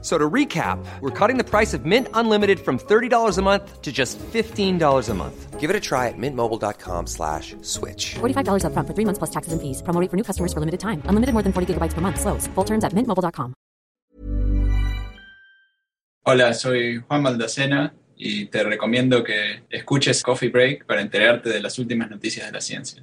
So to recap, we're cutting the price of Mint Unlimited from $30 a month to just $15 a month. Give it a try at mintmobile.com slash switch. $45 upfront for three months plus taxes and fees. Promo rate for new customers for limited time. Unlimited more than 40 gigabytes per month. Slows. Full terms at mintmobile.com. Hola, soy Juan Maldacena y te recomiendo que escuches Coffee Break para enterarte de las últimas noticias de la ciencia.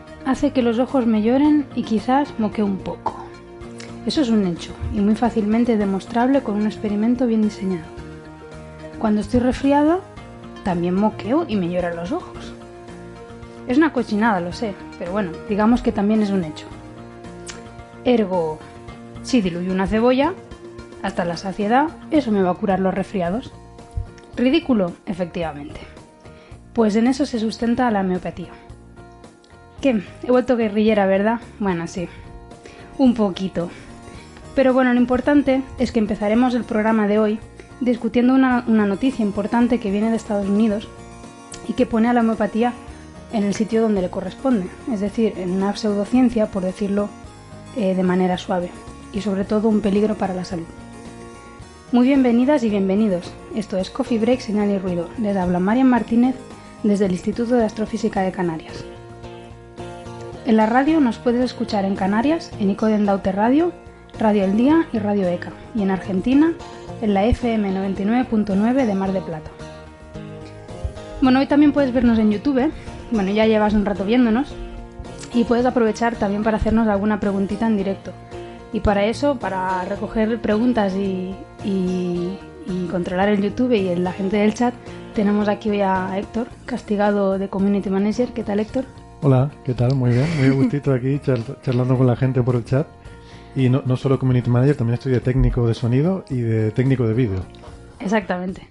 hace que los ojos me lloren y quizás moque un poco. Eso es un hecho y muy fácilmente demostrable con un experimento bien diseñado. Cuando estoy resfriada, también moqueo y me lloran los ojos. Es una cochinada, lo sé, pero bueno, digamos que también es un hecho. Ergo, si diluyo una cebolla, hasta la saciedad, eso me va a curar los resfriados. Ridículo, efectivamente. Pues en eso se sustenta la homeopatía. ¿Qué? He vuelto guerrillera, ¿verdad? Bueno, sí. Un poquito. Pero bueno, lo importante es que empezaremos el programa de hoy discutiendo una, noticia importante que viene de Estados Unidos y que pone a la homeopatía en el sitio donde le corresponde, es decir, en una pseudociencia, por decirlo eh, de manera suave, y sobre todo un peligro para la salud. Muy bienvenidas y bienvenidos. Esto es Coffee Break, Señal y Ruido. Les habla Marian Martínez desde el Instituto de Astrofísica de Canarias. En la radio nos puedes escuchar en Canarias, en Ico de Endaute Radio, Radio El Día y Radio ECA, y en Argentina, en la FM 99.9 de Mar de Plata. Bueno, hoy también puedes vernos en YouTube, ¿eh? bueno, ya llevas un rato viéndonos, y puedes aprovechar también para hacernos alguna preguntita en directo. Y para eso, para recoger preguntas y, y- y controlar el YouTube y la gente del chat, tenemos aquí hoy a Héctor, castigado de Community Manager. ¿Qué tal, Héctor? Hola, ¿qué tal? Muy bien, muy gustito aquí char- charlando con la gente por el chat. Y no, no solo Community Manager, también estoy de técnico de sonido y de técnico de vídeo. Exactamente.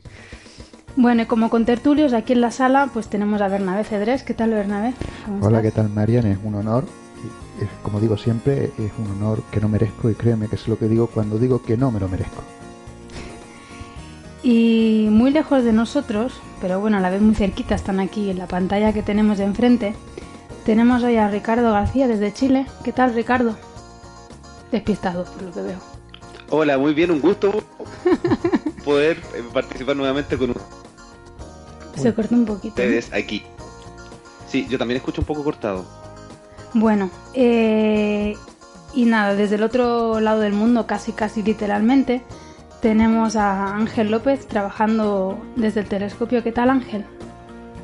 Bueno, y como contertulios aquí en la sala, pues tenemos a Bernabé Cedrés. ¿Qué tal, Bernabé? ¿Cómo Hola, ¿qué tal, Marian? Es un honor. Como digo siempre, es un honor que no merezco y créeme que es lo que digo cuando digo que no me lo merezco. Y muy lejos de nosotros, pero bueno, a la vez muy cerquita, están aquí en la pantalla que tenemos de enfrente. Tenemos hoy a Ricardo García desde Chile. ¿Qué tal, Ricardo? Despistado, por lo que veo. Hola, muy bien, un gusto poder eh, participar nuevamente con Se cortó un poquito. ustedes aquí. Sí, yo también escucho un poco cortado. Bueno, eh, y nada, desde el otro lado del mundo, casi casi literalmente, tenemos a Ángel López trabajando desde el telescopio. ¿Qué tal, Ángel?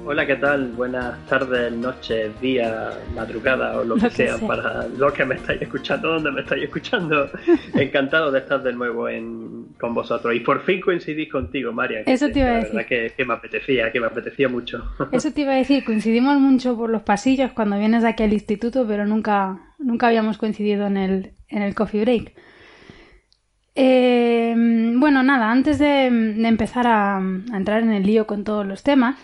Hola, ¿qué tal? Buenas tardes, noches, días, madrugada o lo, Lo que, que sea, sea. para los que me estáis escuchando, donde me estáis escuchando. Encantado de estar de nuevo en, con vosotros. Y por fin coincidís contigo, María. que Eso te iba a La decir. verdad que, que me apetecía, que me apetecía mucho. Eso te iba a decir, coincidimos mucho por los pasillos cuando vienes aquí al instituto, pero nunca, nunca habíamos coincidido en el, en el coffee break. Eh, bueno, nada, antes de, de empezar a, a entrar en el lío con todos los temas,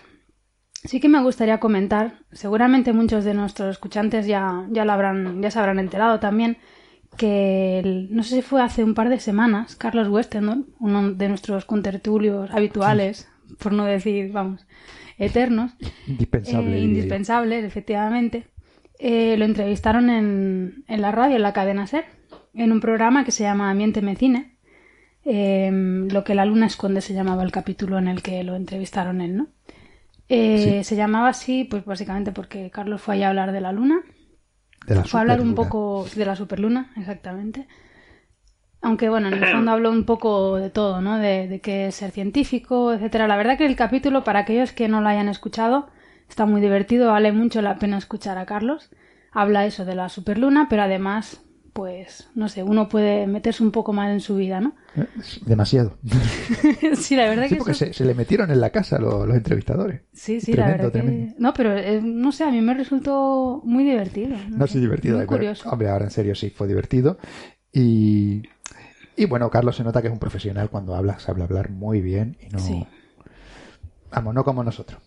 sí que me gustaría comentar, seguramente muchos de nuestros escuchantes ya, ya lo habrán, ya se habrán enterado también, que el- no sé si fue hace un par de semanas, Carlos Westendon, uno de nuestros contertulios habituales, por no decir, vamos, eternos, Indispensable. eh, indispensable, efectivamente. Eh, lo entrevistaron en, en la radio, en la cadena SER, en un programa que se llama Miénteme Cine. Eh, lo que la luna esconde se llamaba el capítulo en el que lo entrevistaron él, ¿no? Eh, Se llamaba así, pues básicamente porque Carlos fue allá a hablar de la luna. De la fue a hablar un poco de la superluna, exactamente. Aunque bueno, en el fondo habló un poco de todo, ¿no? De, de qué es ser científico, etcétera. La verdad que el capítulo, para aquellos que no lo hayan escuchado, está muy divertido, vale mucho la pena escuchar a Carlos. habla eso de la superluna, pero además, pues, no sé, uno puede meterse un poco más en su vida, ¿no? Demasiado. sí, la verdad Sí, que porque eso- se, se le metieron en la casa los, los entrevistadores. Sí, sí, Tremendo, la verdad tremendo. que... No, pero eh, no sé, a mí me resultó muy divertido. No, sí, divertido. Muy curioso. Hombre, ahora en serio sí, fue divertido. Y, y bueno, Carlos se nota que es un profesional cuando habla, sabe hablar muy bien y no... Sí. Vamos, no como nosotros.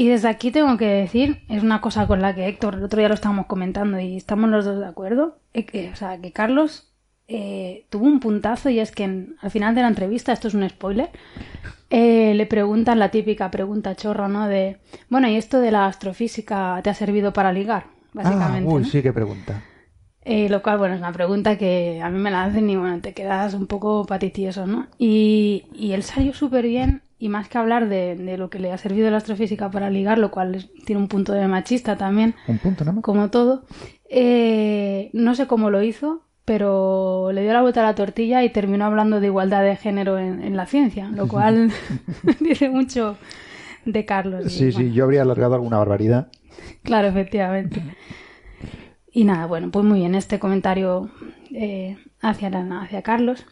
Y desde aquí tengo que decir, es una cosa con la que Héctor, el otro día lo estábamos comentando y estamos los dos de acuerdo, eh, que- o sea, que Carlos eh, tuvo un puntazo y es que en- al final de la entrevista, esto es un spoiler, eh, le preguntan la típica pregunta chorra, ¿no? De, bueno, ¿y esto de la astrofísica te ha servido para ligar? Básicamente. ah, uy, ¿no? sí, qué pregunta. Eh, lo cual, bueno, es una pregunta que a mí me la hacen y bueno, te quedas un poco paticioso, ¿no? Y, y él salió súper bien y más que hablar de, de lo que le ha servido la astrofísica para ligar, lo cual es- tiene un punto de machista también, Un punto más. como todo, eh, no sé cómo lo hizo, pero le dio la vuelta a la tortilla y terminó hablando de igualdad de género en, en la ciencia, lo cual dice mucho de Carlos. Sí, bueno, sí, yo habría alargado alguna barbaridad. Claro, efectivamente. Y nada, bueno, pues muy bien este comentario eh, hacia, hacia Carlos.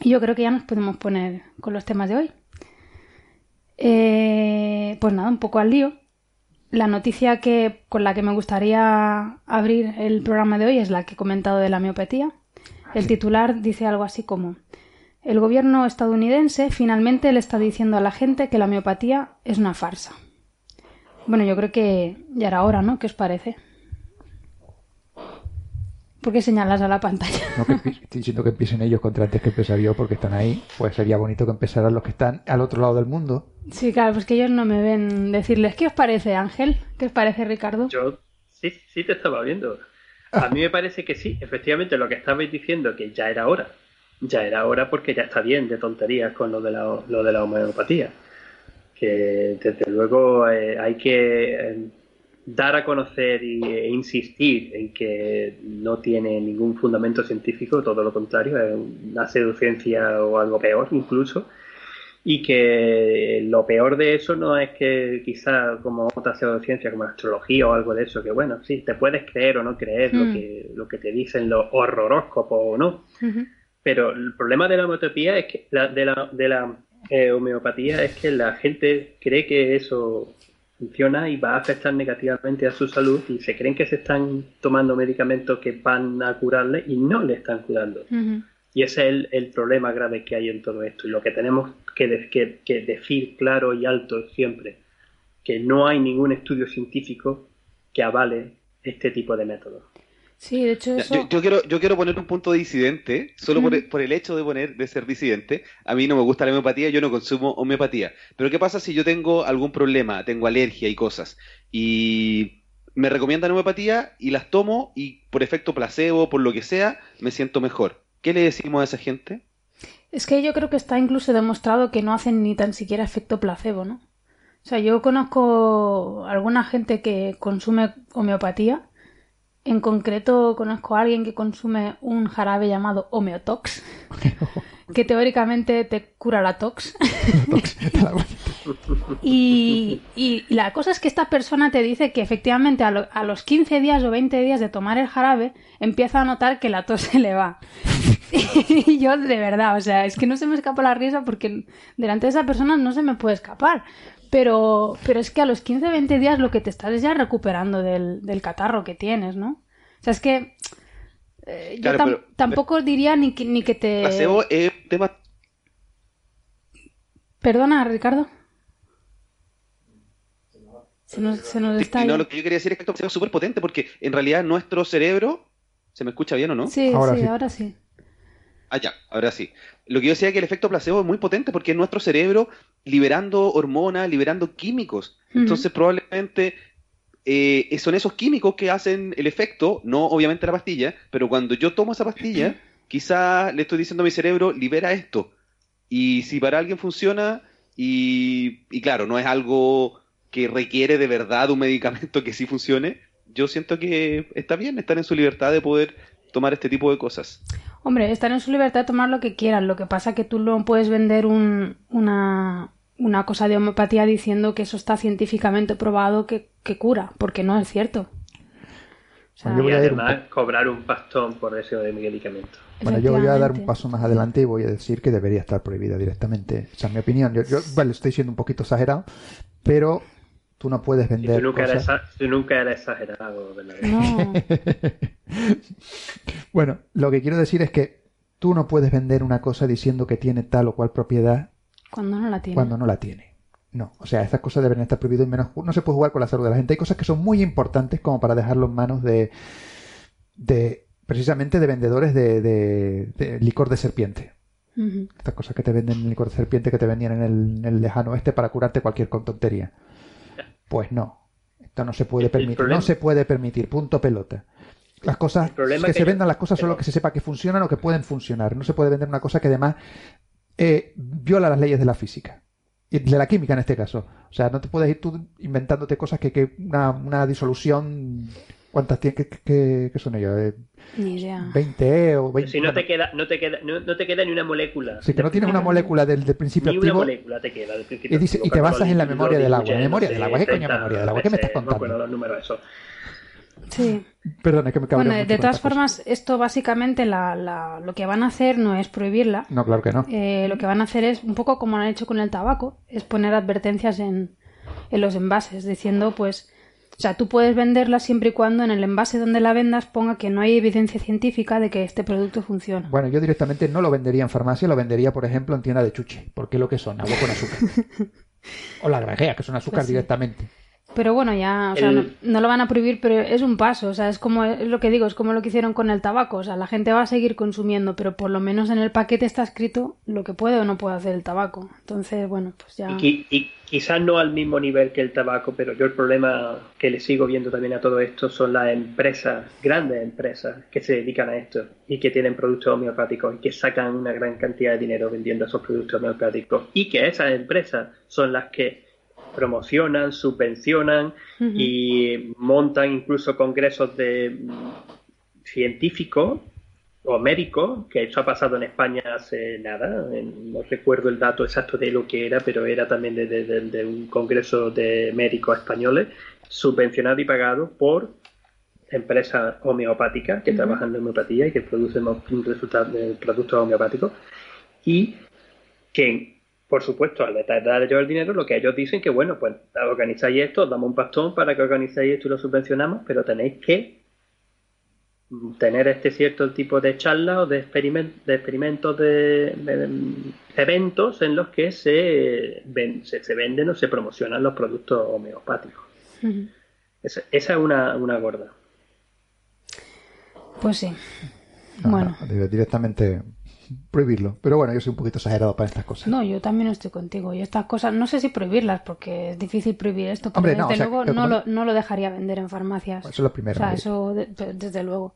Y yo creo que ya nos podemos poner con los temas de hoy. Eh, pues nada, un poco al lío. La noticia que, con la que me gustaría abrir el programa de hoy es la que he comentado de la miopatía. El titular dice algo así como El gobierno estadounidense finalmente le está diciendo a la gente que la miopatía es una farsa. Bueno, yo creo que ya era hora, ¿no? ¿Qué os parece? ¿Por qué señalas a la pantalla? No que empie- estoy diciendo que empiecen ellos contra antes que empezar yo porque están ahí. Pues sería bonito que empezaran los que están al otro lado del mundo. Sí, claro, pues que ellos no me ven decirles, ¿qué os parece, Ángel? ¿Qué os parece, Ricardo? Yo sí, sí te estaba viendo. A mí me parece que sí, efectivamente, lo que estabais diciendo, que ya era hora. Ya era hora porque ya está bien de tonterías con lo de la, lo de la homeopatía. Que desde luego eh, hay que eh, dar a conocer e insistir en que no tiene ningún fundamento científico, todo lo contrario, es una pseudociencia o algo peor incluso y que lo peor de eso no es que quizá como otra pseudociencia como la astrología o algo de eso, que bueno, sí, te puedes creer o no creer lo, Mm. que, lo que te dicen los horroróscopos o no, pero el problema de la homeopatía es que la, de la, de la eh, homeopatía es que la gente cree que eso funciona y va a afectar negativamente a su salud y se creen que se están tomando medicamentos que van a curarle y no le están curando. Y ese es el, el problema grave que hay en todo esto. Y lo que tenemos que, de- que- que decir claro y alto siempre, que no hay ningún estudio científico que avale este tipo de métodos. Sí, de hecho eso... Yo, yo quiero, yo quiero poner un punto disidente, solo por, Ujú. por el hecho de poner, de ser disidente. A mí no me gusta la homeopatía, yo no consumo homeopatía. Pero ¿qué pasa si yo tengo algún problema, tengo alergia y cosas, y me recomiendan homeopatía y las tomo y por efecto placebo, por lo que sea, me siento mejor? ¿Qué le decimos a esa gente? Es que yo creo que está incluso demostrado que no hacen ni tan siquiera efecto placebo, ¿no? O sea, yo conozco alguna gente que consume homeopatía. En concreto, conozco a alguien que consume un jarabe llamado Homeotox, que teóricamente te cura la tox. Y, y la cosa es que esta persona te dice que efectivamente a, lo- a los 15 días o 20 días de tomar el jarabe empieza a notar que la tos se le va. Y yo de verdad, o sea, es que no se me escapa la risa porque delante de esa persona no se me puede escapar. Pero, pero es que a los 15 20 días lo que te estás es ya recuperando del, del catarro que tienes, ¿no? O sea, es que eh, yo Claro, tam- pero- tampoco diría ni que, ni que te... Placebo es un tema Perdona, Ricardo. Se nos, se nos está no, lo que yo quería decir es que esto es súper potente porque en realidad nuestro cerebro, ¿se me escucha bien o no? Sí, sí, ahora sí. Ah, ya, ahora sí. Lo que yo decía es que el efecto placebo es muy potente porque es nuestro cerebro liberando hormonas, liberando químicos. Entonces probablemente eh, son esos químicos que hacen el efecto, no obviamente la pastilla, pero cuando yo tomo esa pastilla, quizá le estoy diciendo a mi cerebro, libera esto. Y si para alguien funciona, y, y claro, no es algo que requiere de verdad un medicamento que sí funcione, yo siento que está bien estar en su libertad de poder tomar este tipo de cosas. Hombre, están en su libertad de tomar lo que quieran. Lo que pasa que tú no puedes vender un- una, una cosa de homeopatía diciendo que eso está científicamente probado que, que cura, porque no es cierto. sea, Bueno, yo Y voy a un cobrar un pastón por ese medicamento. Bueno, yo voy a dar un paso más adelante y voy a decir que debería estar prohibida directamente. Esa es mi opinión. Yo, yo vale, estoy siendo un poquito exagerado, pero tú no puedes Y vender tú nunca, eres, cosas... tú nunca eres exagerado, ¿verdad? No, Bueno, lo que quiero decir es que tú no puedes vender una cosa diciendo que tiene tal o cual propiedad cuando no la tiene. cuando no la tiene. No, o sea, estas cosas deben estar prohibidas y menos no se puede jugar con la salud de la gente. Hay cosas que son muy importantes como para dejarlo en manos de, de precisamente de vendedores de, de- de licor de serpiente. Estas cosas que te venden licor de serpiente que te vendían en el, en el lejano oeste para curarte cualquier tontería. Pues no, esto no se puede permitir, no se puede permitir, punto pelota. Las cosas que, que se vendan las cosas solo que se sepa que funcionan o que pueden funcionar. No se puede vender una cosa que además eh, viola las leyes de la física. Y de la química en este caso. O sea, no te puedes ir tú inventándote cosas que, que una, una disolución. ¿Cuántas tiene? ¿Qué, qué- qué son ellos? Eh, Ni idea. 20 o 20. Si no te queda, no te queda, no, no te queda ni una molécula. Sí, que no tienes una molécula del, del principio Ni una activo. molécula te queda del principio Y dice- activo, y te basas en la memoria del agua. ¿Memoria del agua? ¿Qué coño 30 memoria del agua? ¿Qué me estás veces, no contando? recuerdo los números esos. Sí. Perdón, es que me Bueno, de todas formas, esto básicamente la, la- lo que van a hacer no es prohibirla. No, claro que no. Eh, lo que van a hacer es, un poco como lo han hecho con el tabaco, es poner advertencias en, en los envases, diciendo, pues, o sea, tú puedes venderla siempre y cuando en el envase donde la vendas ponga que no hay evidencia científica de que este producto funciona. Bueno, yo directamente no lo vendería en farmacia, lo vendería, por ejemplo, en tienda de chuche. Porque lo que son, agua con azúcar. o la granjea, que son azúcar Pues sí. directamente. Pero bueno, ya, o sea, no, no lo van a prohibir, pero es un paso, o sea, es como es lo que digo, es como lo que hicieron con el tabaco, o sea, la gente va a seguir consumiendo, pero por lo menos en el paquete está escrito lo que puede o no puede hacer el tabaco. Entonces, bueno, pues ya. Y, y quizás no al mismo nivel que el tabaco, pero yo el problema que le sigo viendo también a todo esto son las empresas, grandes empresas, que se dedican a esto y que tienen productos homeopáticos y que sacan una gran cantidad de dinero vendiendo esos productos homeopáticos. Y que esas empresas son las que promocionan, subvencionan y montan incluso congresos de científicos o médicos, que eso ha pasado en España hace nada, en- no recuerdo el dato exacto de lo que era, pero era también de, de- de- de un congreso de médicos españoles, subvencionado y pagado por empresas homeopáticas que Ujú. trabajan en homeopatía y que producen resultados productos homeopáticos y que por supuesto al dar ellos el dinero lo que ellos dicen que bueno pues organizáis esto os damos un pastón para que organizáis esto y lo subvencionamos pero tenéis que tener este cierto tipo de charlas o de, experimen- de experimentos de, de- eventos en los que se, ven- se, se venden o se promocionan los productos homeopáticos esa, esa es una, una gorda Pues sí. No, Bueno. directamente prohibirlo. Pero bueno, yo soy un poquito exagerado para estas cosas. No, yo también estoy contigo. Y estas cosas, no sé si prohibirlas, porque es difícil prohibir esto, pero Hombre, no, desde o sea, luego no lo, no lo dejaría vender en farmacias. Eso es lo primero, O sea, eso de- de- desde luego.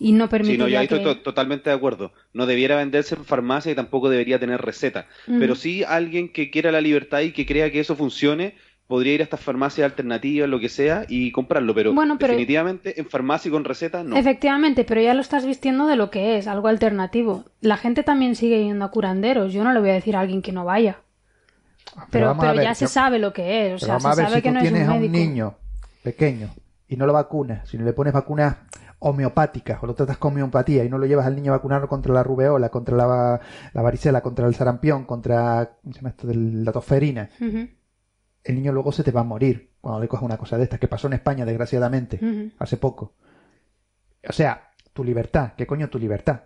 Y no Sí, permitiría no, yo ahí que... estoy to- totalmente de acuerdo. No debiera venderse en farmacia y tampoco debería tener receta. Pero sí alguien que quiera la libertad y que crea que eso funcione, podría ir a estas farmacias alternativas, lo que sea, y comprarlo. Pero, Bueno, pero- definitivamente en farmacia y con receta, no. Efectivamente, pero ya lo estás vistiendo de lo que es, algo alternativo. La gente también sigue yendo a curanderos. Yo no le voy a decir a alguien que no vaya. Pero, vamos a pero ver, ya se sabe lo que es. O Pero sea, vamos se a ver, sabe si que tú no es un tienes a un niño pequeño y no lo vacunas, si no le pones vacunas homeopáticas o lo tratas con homeopatía y no lo llevas al niño a vacunarlo contra la rubeola, contra la, la varicela, contra el sarampión, contra ¿cómo se llama esto? de la tosferina, el niño luego se te va a morir cuando le cojas una cosa de estas, que pasó en España, desgraciadamente, hace poco. O sea, tu libertad, ¿qué coño tu libertad?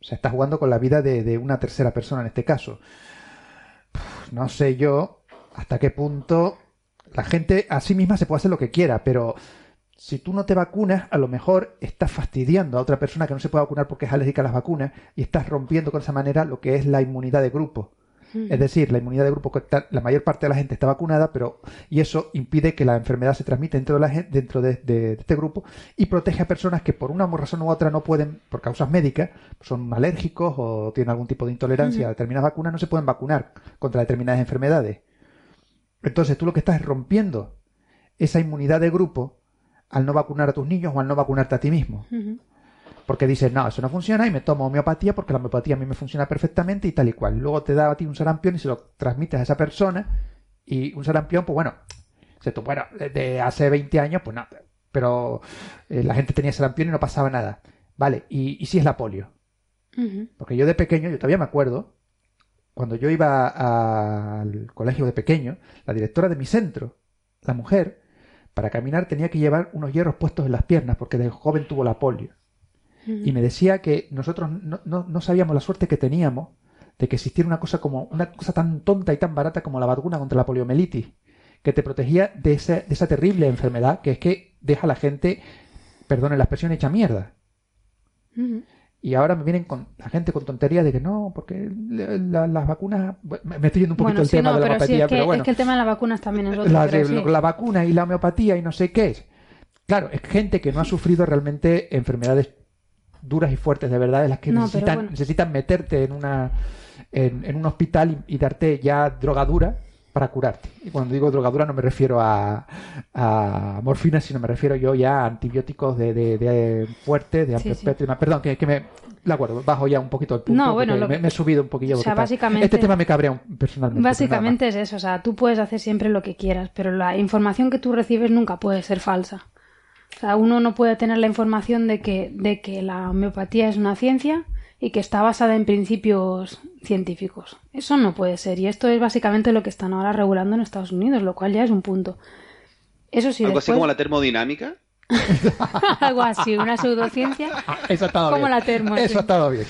O sea, estás jugando con la vida de, de una tercera persona en este caso. No sé yo hasta qué punto la gente a sí misma se puede hacer lo que quiera, pero si tú no te vacunas, a lo mejor estás fastidiando a otra persona que no se puede vacunar porque es alérgica a las vacunas y estás rompiendo con esa manera lo que es la inmunidad de grupo. Es decir, la inmunidad de grupo, la mayor parte de la gente está vacunada, pero y eso impide que la enfermedad se transmita dentro de, la gen- dentro de, de- de este grupo y protege a personas que por una razón u otra no pueden, por causas médicas, son alérgicos o tienen algún tipo de intolerancia a Ujú. determinadas vacunas, no se pueden vacunar contra determinadas enfermedades. Entonces tú lo que estás es rompiendo esa inmunidad de grupo al no vacunar a tus niños o al no vacunarte a ti mismo. Ujú. Porque dices, no, eso no funciona y me tomo homeopatía porque la homeopatía a mí me funciona perfectamente y tal y cual. Luego te da a ti un sarampión y se lo transmites a esa persona y un sarampión, pues bueno, se bueno, de hace 20 años, pues no, pero eh, la gente tenía sarampión y no pasaba nada. Vale, ¿y, y si es la polio? Porque yo de pequeño, yo todavía me acuerdo, cuando yo iba a- al colegio de pequeño, la directora de mi centro, la mujer, para caminar tenía que llevar unos hierros puestos en las piernas porque de joven tuvo la polio. Y me decía que nosotros no, no- no sabíamos la suerte que teníamos de que existiera una cosa como una cosa tan tonta y tan barata como la vacuna contra la poliomielitis, que te protegía de, esa terrible enfermedad que es que deja a la gente, perdone la expresión, hecha mierda. Y ahora me vienen con la gente con tonterías de que no, porque la- la- las vacunas. Me me estoy yendo un poquito Bueno, el sí, tema no, de la pero sí, es que, pero bueno. es que el tema de las vacunas también es otro. la, pero de- sí. la vacuna y la homeopatía y no sé qué es. Claro, es gente que no ha sufrido realmente enfermedades duras y fuertes de verdad, en las que No, necesitan, bueno. necesitan meterte en una en, en un hospital y, y darte ya drogadura para curarte. Y cuando digo drogadura no me refiero a, a morfina, sino me refiero yo ya a antibióticos de, de, de fuertes, de Sí, amplio sí. espectro y demás. Perdón, que, que me la acuerdo, bajo ya un poquito el punto. No, bueno, lo- me, me he subido un poquillo. o sea, básicamente- Este tema me cabrea personalmente. Básicamente es eso, o sea, tú puedes hacer siempre lo que quieras, pero la información que tú recibes nunca puede ser falsa. O sea, uno no puede tener la información de que, de que la homeopatía es una ciencia y que está basada en principios científicos. Eso no puede ser, y esto es básicamente lo que están ahora regulando en Estados Unidos, lo cual ya es un punto. Eso sí, Algo así como la termodinámica. algo así, una pseudociencia. Eso ha estado Como bien. la termo, Eso sí. ha estado bien.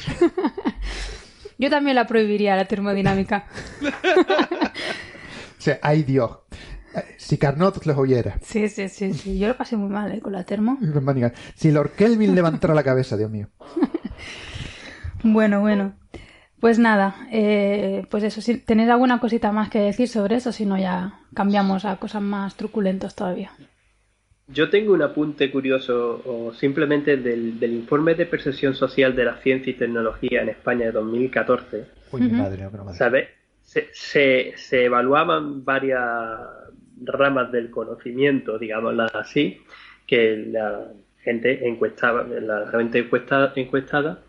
Yo también la prohibiría, la termodinámica. O sea, ay Dios. Si Carnot los oyera. Sí, sí, sí, sí. Yo lo pasé muy mal ¿eh? con la termo. Si Lord Kelvin levantara la cabeza, Dios mío. Bueno, bueno. Pues nada, eh, pues eso, si tenéis alguna cosita más que decir sobre eso, si no ya cambiamos a cosas más truculentas todavía. Yo tengo un apunte curioso, o simplemente del, del informe de percepción social de la ciencia y tecnología en España de 2014. Uy, mi madre, no, que no madre. ¿Sabes? Se, se, se evaluaban varias ramas del conocimiento, digámoslas así, que la gente encuestaba, la gente encuesta- encuestada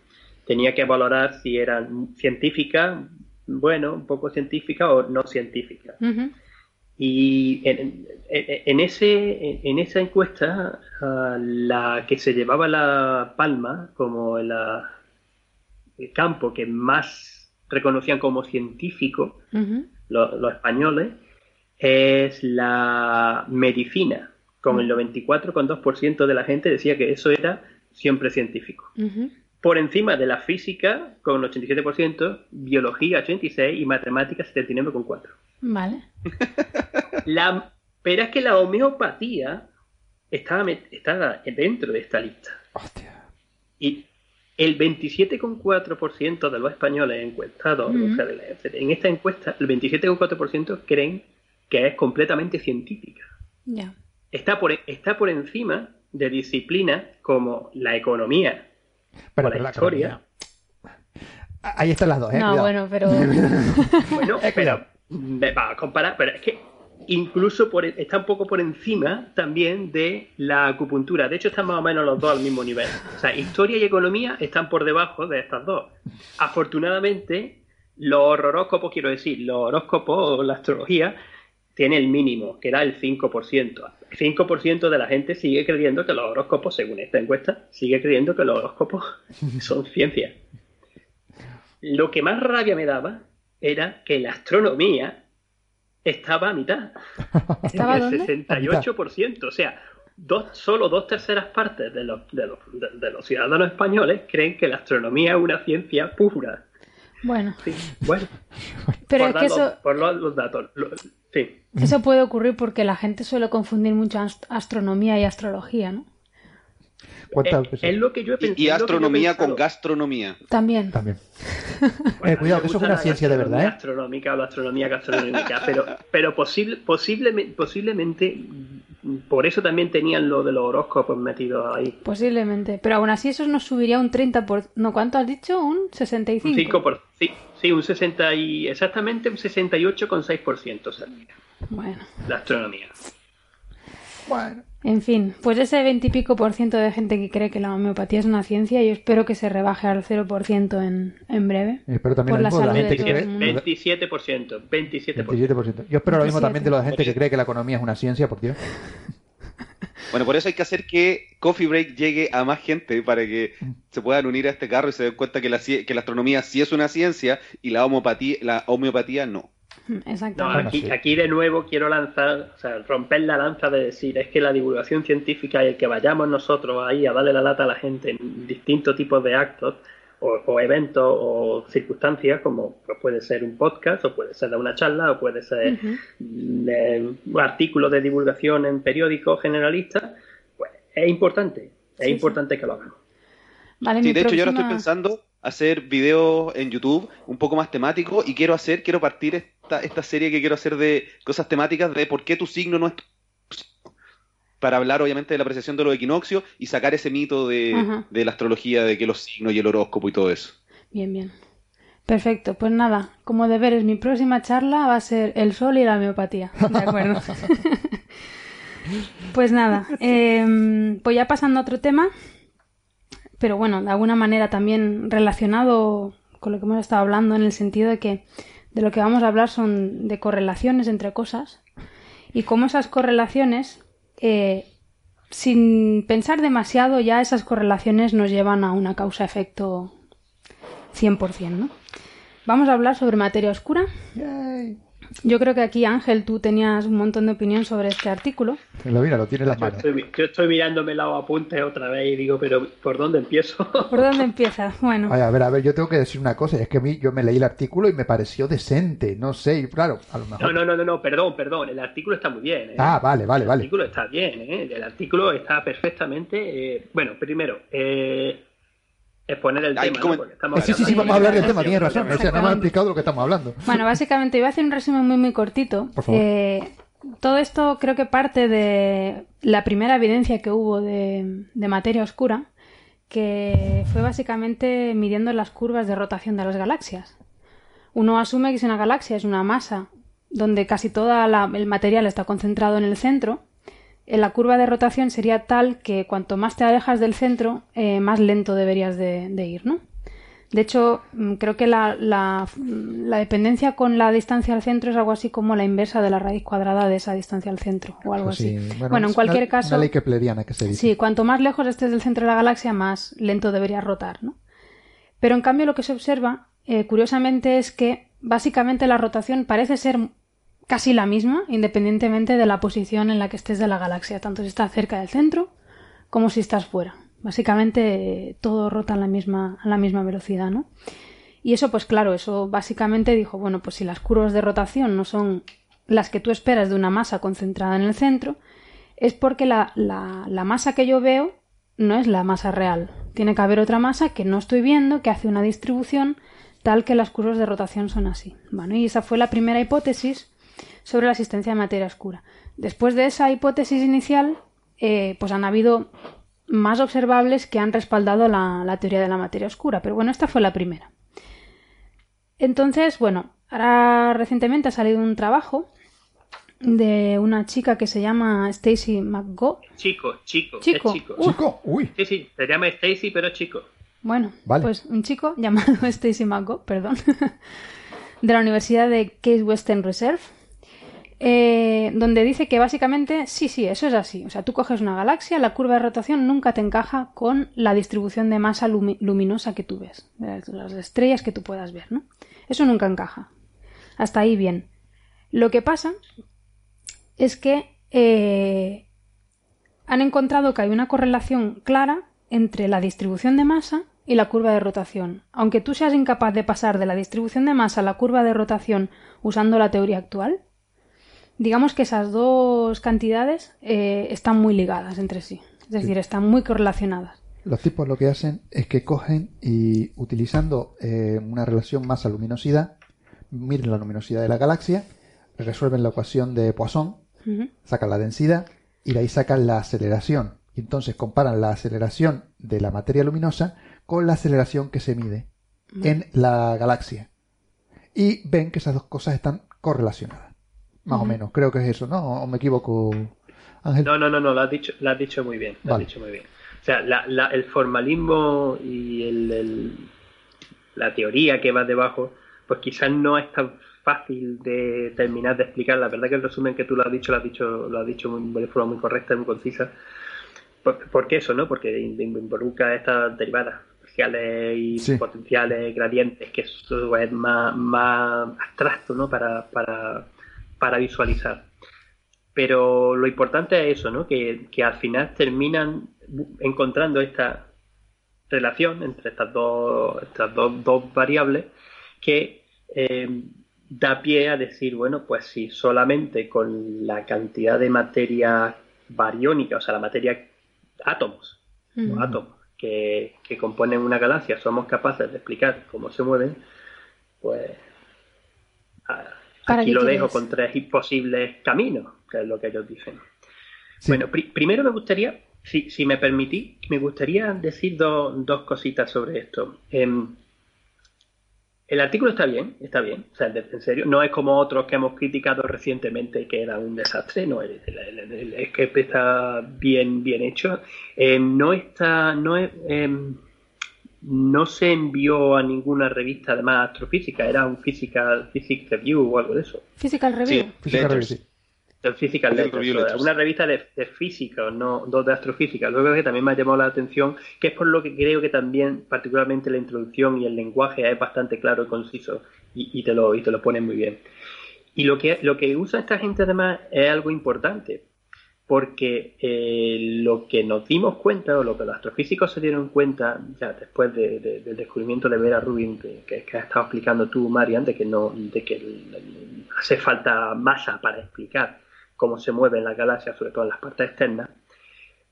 tenía que valorar si eran científicas, bueno, un poco científicas o no científicas. Y en, en- en ese, en esa encuesta, la que se llevaba la palma como la- el campo que más reconocían como científico, lo- los españoles, es la medicina, con el 94,2% de la gente decía que eso era siempre científico. Por encima de la física, con 87%, biología 86% y matemáticas 79,4%. Vale. La, pero es que la homeopatía estaba, estaba dentro de esta lista. Y el 27,4% de los españoles encuestados, o sea, en esta encuesta, el 27,4% creen que es completamente científica. Ya. Está por, está por encima de disciplinas como la economía Pero, o la pero la historia. Ahí están las dos, ¿eh? No, Cuidado. bueno, pero... Bueno, pero me va a comparar, pero es que incluso por, está un poco por encima también de la acupuntura. De hecho, están más o menos los dos al mismo nivel. O sea, historia y economía están por debajo de estas dos. Afortunadamente, los horóscopos, quiero decir, los horóscopos o la astrología, tiene el mínimo, que era el 5%. El 5% de la gente sigue creyendo que los horóscopos, según esta encuesta, sigue creyendo que los horóscopos son ciencia. Lo que más rabia me daba era que la astronomía estaba a mitad. ¿Estaba el dónde? 68%. O sea, dos, solo dos terceras partes de los, de, los, de- de los ciudadanos españoles creen que la astronomía es una ciencia pura. Bueno, Sí, bueno. Pero por es que los- eso- por los, los datos. Lo- sí. eso puede ocurrir porque la gente suele confundir mucho ast- astronomía y astrología, ¿no? ¿Cuántas Es, es lo que yo he Y, pensado. y astronomía con gastronomía. También. También. Bueno, Eh, cuidado, que eso es una la ciencia de verdad, ¿eh? Astronómica o la astronomía gastronómica, pero, pero posible, posiblemente, posiblemente por eso también tenían lo de los horóscopos metidos ahí. Posiblemente. Pero aún así eso nos subiría un 30%. Por... No, ¿cuánto has dicho? Un 65%. Un 5 por, sí, sí, un 60 y exactamente un 68,6% salía Bueno. la astronomía. Bueno. En fin, pues ese 20 y pico por ciento de gente que cree que la homeopatía es una ciencia, yo espero que se rebaje al 0% en, en breve. Espero también Por lo la mismo de la salud gente de que todo cree. el mundo. 27%, 27%. 27%. Yo espero lo mismo 27. también de la gente que cree que la economía es una ciencia, por Dios. Bueno, por eso hay que hacer que Coffee Break llegue a más gente para que se puedan unir a este carro y se den cuenta que la, que la astronomía sí es una ciencia y la homeopatía, la homeopatía no. No, Exactamente. aquí, aquí de nuevo quiero lanzar, o sea, romper la lanza de decir, es que la divulgación científica y el que vayamos nosotros ahí a darle la lata a la gente en distintos tipos de actos o, o eventos o circunstancias, como pues, puede ser un podcast o puede ser una charla o puede ser eh, un artículo de divulgación en periódicos generalistas, pues es importante, es Sí, importante que lo hagamos. Vale, Sí, de hecho yo ahora estoy pensando hacer videos en YouTube un poco más temáticos y quiero hacer, quiero partir esta, esta serie que quiero hacer de cosas temáticas de por qué tu signo no es tu para hablar obviamente de la apreciación de los equinoccios y sacar ese mito de, de la astrología, de que los signos y el horóscopo y todo eso. Bien, bien. Perfecto, pues nada, como deberes, mi próxima charla va a ser el sol y la homeopatía. De acuerdo. pues nada, em, pues ya pasando a otro tema, pero bueno, de alguna manera también relacionado con lo que hemos estado hablando, en el sentido de que de lo que vamos a hablar son de correlaciones entre cosas y cómo esas correlaciones, eh, sin pensar demasiado, ya esas correlaciones nos llevan a una causa-efecto 100%, ¿no? Vamos a hablar sobre materia oscura. Yo creo que aquí, Ángel, tú tenías un montón de opinión sobre este artículo. Lo mira, lo tiene en las Yo manos. estoy, yo estoy mirándome los apuntes otra vez y digo, pero ¿por dónde empiezo? ¿Por dónde empiezas? Bueno, Ay, a ver, a ver, yo tengo que decir una cosa, es que a mí yo me leí el artículo y me pareció decente, no sé, y claro, a lo mejor... No, no, no, no, no, perdón, perdón, el artículo está muy bien. ¿eh? Ah, vale, vale, El vale. artículo está bien, ¿eh? El artículo está perfectamente. eh, bueno, primero, eh, exponer el Hay tema, estamos Sí, sí, sí, hablando vamos a hablar del de tema, tienes razón, o sea, no me has explicado lo que estamos hablando. bueno, básicamente, iba a hacer un resumen muy, muy cortito. Por favor. Eh, todo esto creo que parte de la primera evidencia que hubo de, de materia oscura, que fue básicamente midiendo las curvas de rotación de las galaxias. Uno asume que si una galaxia es una masa donde casi todo el material está concentrado en el centro, eh, la curva de rotación sería tal que cuanto más te alejas del centro, eh, más lento deberías de, de ir, ¿no? De hecho, mm, creo que la, la- la dependencia con la distancia al centro es algo así como la inversa de la raíz cuadrada de esa distancia al centro, o algo Pues sí, así. bueno, Bueno, en cualquier una- caso... Una ley kepleriana que se dice. Sí, cuanto más lejos estés del centro de la galaxia, más lento debería rotar, ¿no? Pero en cambio lo que se observa, eh, curiosamente, es que básicamente la rotación parece ser casi la misma, independientemente de la posición en la que estés de la galaxia, tanto si estás cerca del centro como si estás fuera. Básicamente todo rota a la misma, la misma velocidad, ¿no? Y eso, pues claro, eso básicamente dijo, bueno, pues si las curvas de rotación no son las que tú esperas de una masa concentrada en el centro, es porque la, la- la masa que yo veo no es la masa real. Tiene que haber otra masa que no estoy viendo, que hace una distribución tal que las curvas de rotación son así. Bueno, y esa fue la primera hipótesis sobre la existencia de materia oscura. Después de esa hipótesis inicial, eh, pues han habido más observables que han respaldado la, la teoría de la materia oscura. Pero bueno, esta fue la primera. Entonces, bueno, ahora recientemente ha salido un trabajo de una chica que se llama Stacy McGo. Chico, chico, Chico. es chico. Uh. Chico, uy. Sí, sí, se llama Stacy, pero chico. Bueno, Vale. pues un chico llamado Stacy McGo, perdón, de la Universidad de Case Western Reserve, eh, donde dice que básicamente sí, sí, eso es así. O sea, tú coges una galaxia, la curva de rotación nunca te encaja con la distribución de masa lumi- luminosa que tú ves, las estrellas que tú puedas ver, ¿no? Eso nunca encaja. Hasta ahí bien. Lo que pasa es que eh, han encontrado que hay una correlación clara entre la distribución de masa y la curva de rotación. Aunque tú seas incapaz de pasar de la distribución de masa a la curva de rotación usando la teoría actual, digamos que esas dos cantidades eh, están muy ligadas entre sí. Es decir, están muy correlacionadas. Los tipos lo que hacen es que cogen y utilizando eh, una relación masa-luminosidad, miren la luminosidad de la galaxia, resuelven la ecuación de Poisson, sacan la densidad y de ahí sacan la aceleración. Y entonces comparan la aceleración de la materia luminosa con la aceleración que se mide en la galaxia. Y ven que esas dos cosas están correlacionadas. Más o menos, creo que es eso, ¿no? ¿O me equivoco, Ángel? No, no, no, no, lo has dicho, lo has dicho muy bien, lo Vale. has dicho muy bien. O sea, la- la- el formalismo y el, el- la teoría que va debajo, pues quizás no es tan fácil de terminar de explicar. La verdad que el resumen que tú lo has dicho, lo has dicho, lo has dicho muy- de forma muy correcta y muy concisa. ¿Por, por qué eso, no? Porque in- involucra estas derivadas parciales y Sí. potenciales gradientes, que eso es más, más abstracto, ¿no? Para, para, para visualizar. Pero lo importante es eso, ¿no? Que, que al final terminan encontrando esta relación entre estas dos, estas dos, dos variables que eh, da pie a decir, bueno, pues si solamente con la cantidad de materia bariónica, o sea, la materia átomos, los átomos que, que componen una galaxia, somos capaces de explicar cómo se mueven, pues a- ¿Para aquí lo dejo con tres posibles caminos, que es lo que ellos dicen. Bueno, pri- primero me gustaría, si, si me permitís, me gustaría decir do- dos cositas sobre esto. Em, el artículo está bien, está bien, o sea, en serio, no es como otros que hemos criticado recientemente que era un desastre, no, el- el- el- el- es que está bien, bien hecho. Em, no está, no es, em, no se envió a ninguna revista además astrofísica, era un Physical Physics Review o algo de eso. Physical Review. Física Review, sí. Physical Letters, Review o sea, Letters. una revista de, de física, no dos de astrofísica. Luego que también me ha llamado la atención, que es por lo que creo que también, particularmente la introducción y el lenguaje es bastante claro y conciso y, y te lo y te lo pone muy bien. Y lo que lo que usa esta gente además es algo importante, porque eh, lo que nos dimos cuenta o lo que los astrofísicos se dieron cuenta ya después de- de- del descubrimiento de Vera Rubin que, que, has estado explicando tú, Marian, de que no de que hace falta masa para explicar cómo se mueven las galaxias, sobre todo en las partes externas,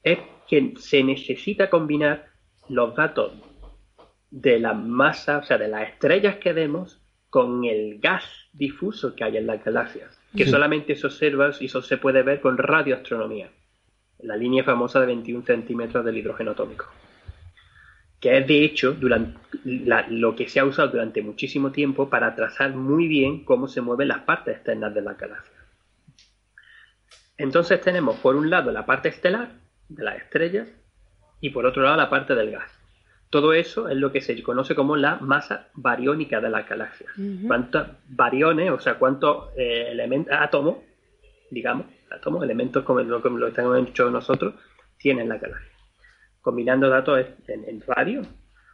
es que se necesita combinar los datos de la masa, o sea, de las estrellas que vemos, con el gas difuso que hay en las galaxias, que Sí. solamente se observa y eso se puede ver con radioastronomía, la línea famosa de 21 centímetros del hidrógeno atómico, que es de hecho durante la- lo que se ha usado durante muchísimo tiempo para trazar muy bien cómo se mueven las partes externas de la galaxia. Entonces tenemos por un lado la parte estelar de las estrellas y por otro lado la parte del gas. Todo eso es lo que se conoce como la masa bariónica de las galaxias. Ujú. ¿Cuántos bariones, o sea, cuántos eh, elementos, átomos, digamos, átomos, elementos como lo, como lo que hemos hecho nosotros, tienen la galaxia? Combinando datos en, en radio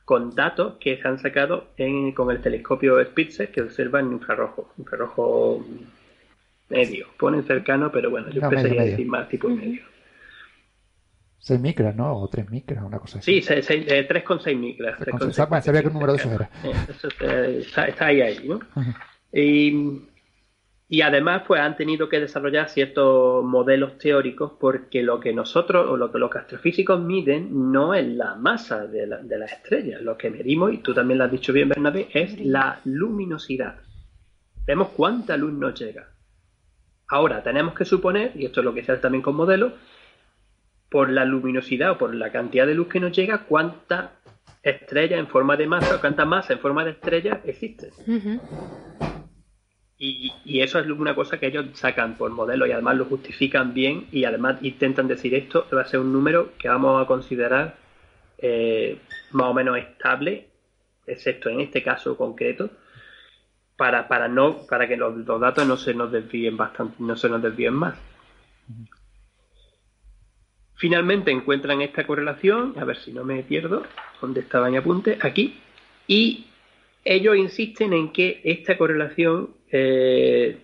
con datos que se han sacado en- con el telescopio Spitzer que observa en infrarrojo, infrarrojo medio. Ponen cercano, pero bueno, yo No, medio, preferiría medio. decir más tipo medio. 6 micras, ¿no? O 3 micras, una cosa así. Sí, se- se- eh, 3,6 micras. 3,6. 3,6 Bueno, sabía qué número de esos era. Eh, eso, está, está ahí, ahí, ¿no? Y, y además, pues han tenido que desarrollar ciertos modelos teóricos porque lo que nosotros, o lo que los astrofísicos miden, no es la masa de, la- de las estrellas. Lo que medimos, y tú también lo has dicho bien, Bernabé, es la luminosidad. Vemos cuánta luz nos llega. Ahora, tenemos que suponer, y esto es lo que se hace también con modelos, por la luminosidad o por la cantidad de luz que nos llega, cuánta estrella en forma de masa o cuánta masa en forma de estrella existe. Ujú. Y, y eso es una cosa que ellos sacan por modelo y además lo justifican bien y además intentan decir esto va a ser un número que vamos a considerar eh, más o menos estable, excepto en este caso concreto, para, para no para que los, los datos no se nos desvíen bastante, no se nos desvíen más. Finalmente encuentran esta correlación, a ver si no me pierdo, ¿dónde estaba mi apunte? Aquí. Y ellos insisten en que esta correlación, eh,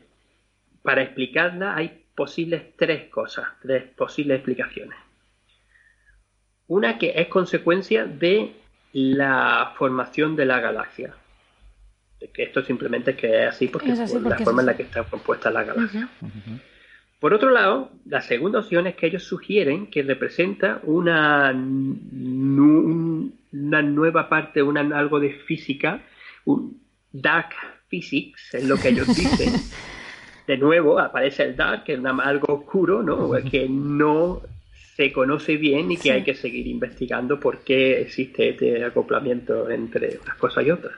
para explicarla, hay posibles tres cosas, tres posibles explicaciones. Una que es consecuencia de la formación de la galaxia. De Que esto simplemente es que es así porque Es así por porque la es forma en la que está compuesta la galaxia. Por otro lado, la segunda opción es que ellos sugieren que representa una, una nueva parte, una, algo de física, un dark physics, es lo que ellos dicen. De nuevo aparece el dark, que es una- algo oscuro, ¿no? que no se conoce bien y que Sí. hay que seguir investigando por qué existe este acoplamiento entre unas cosas y otras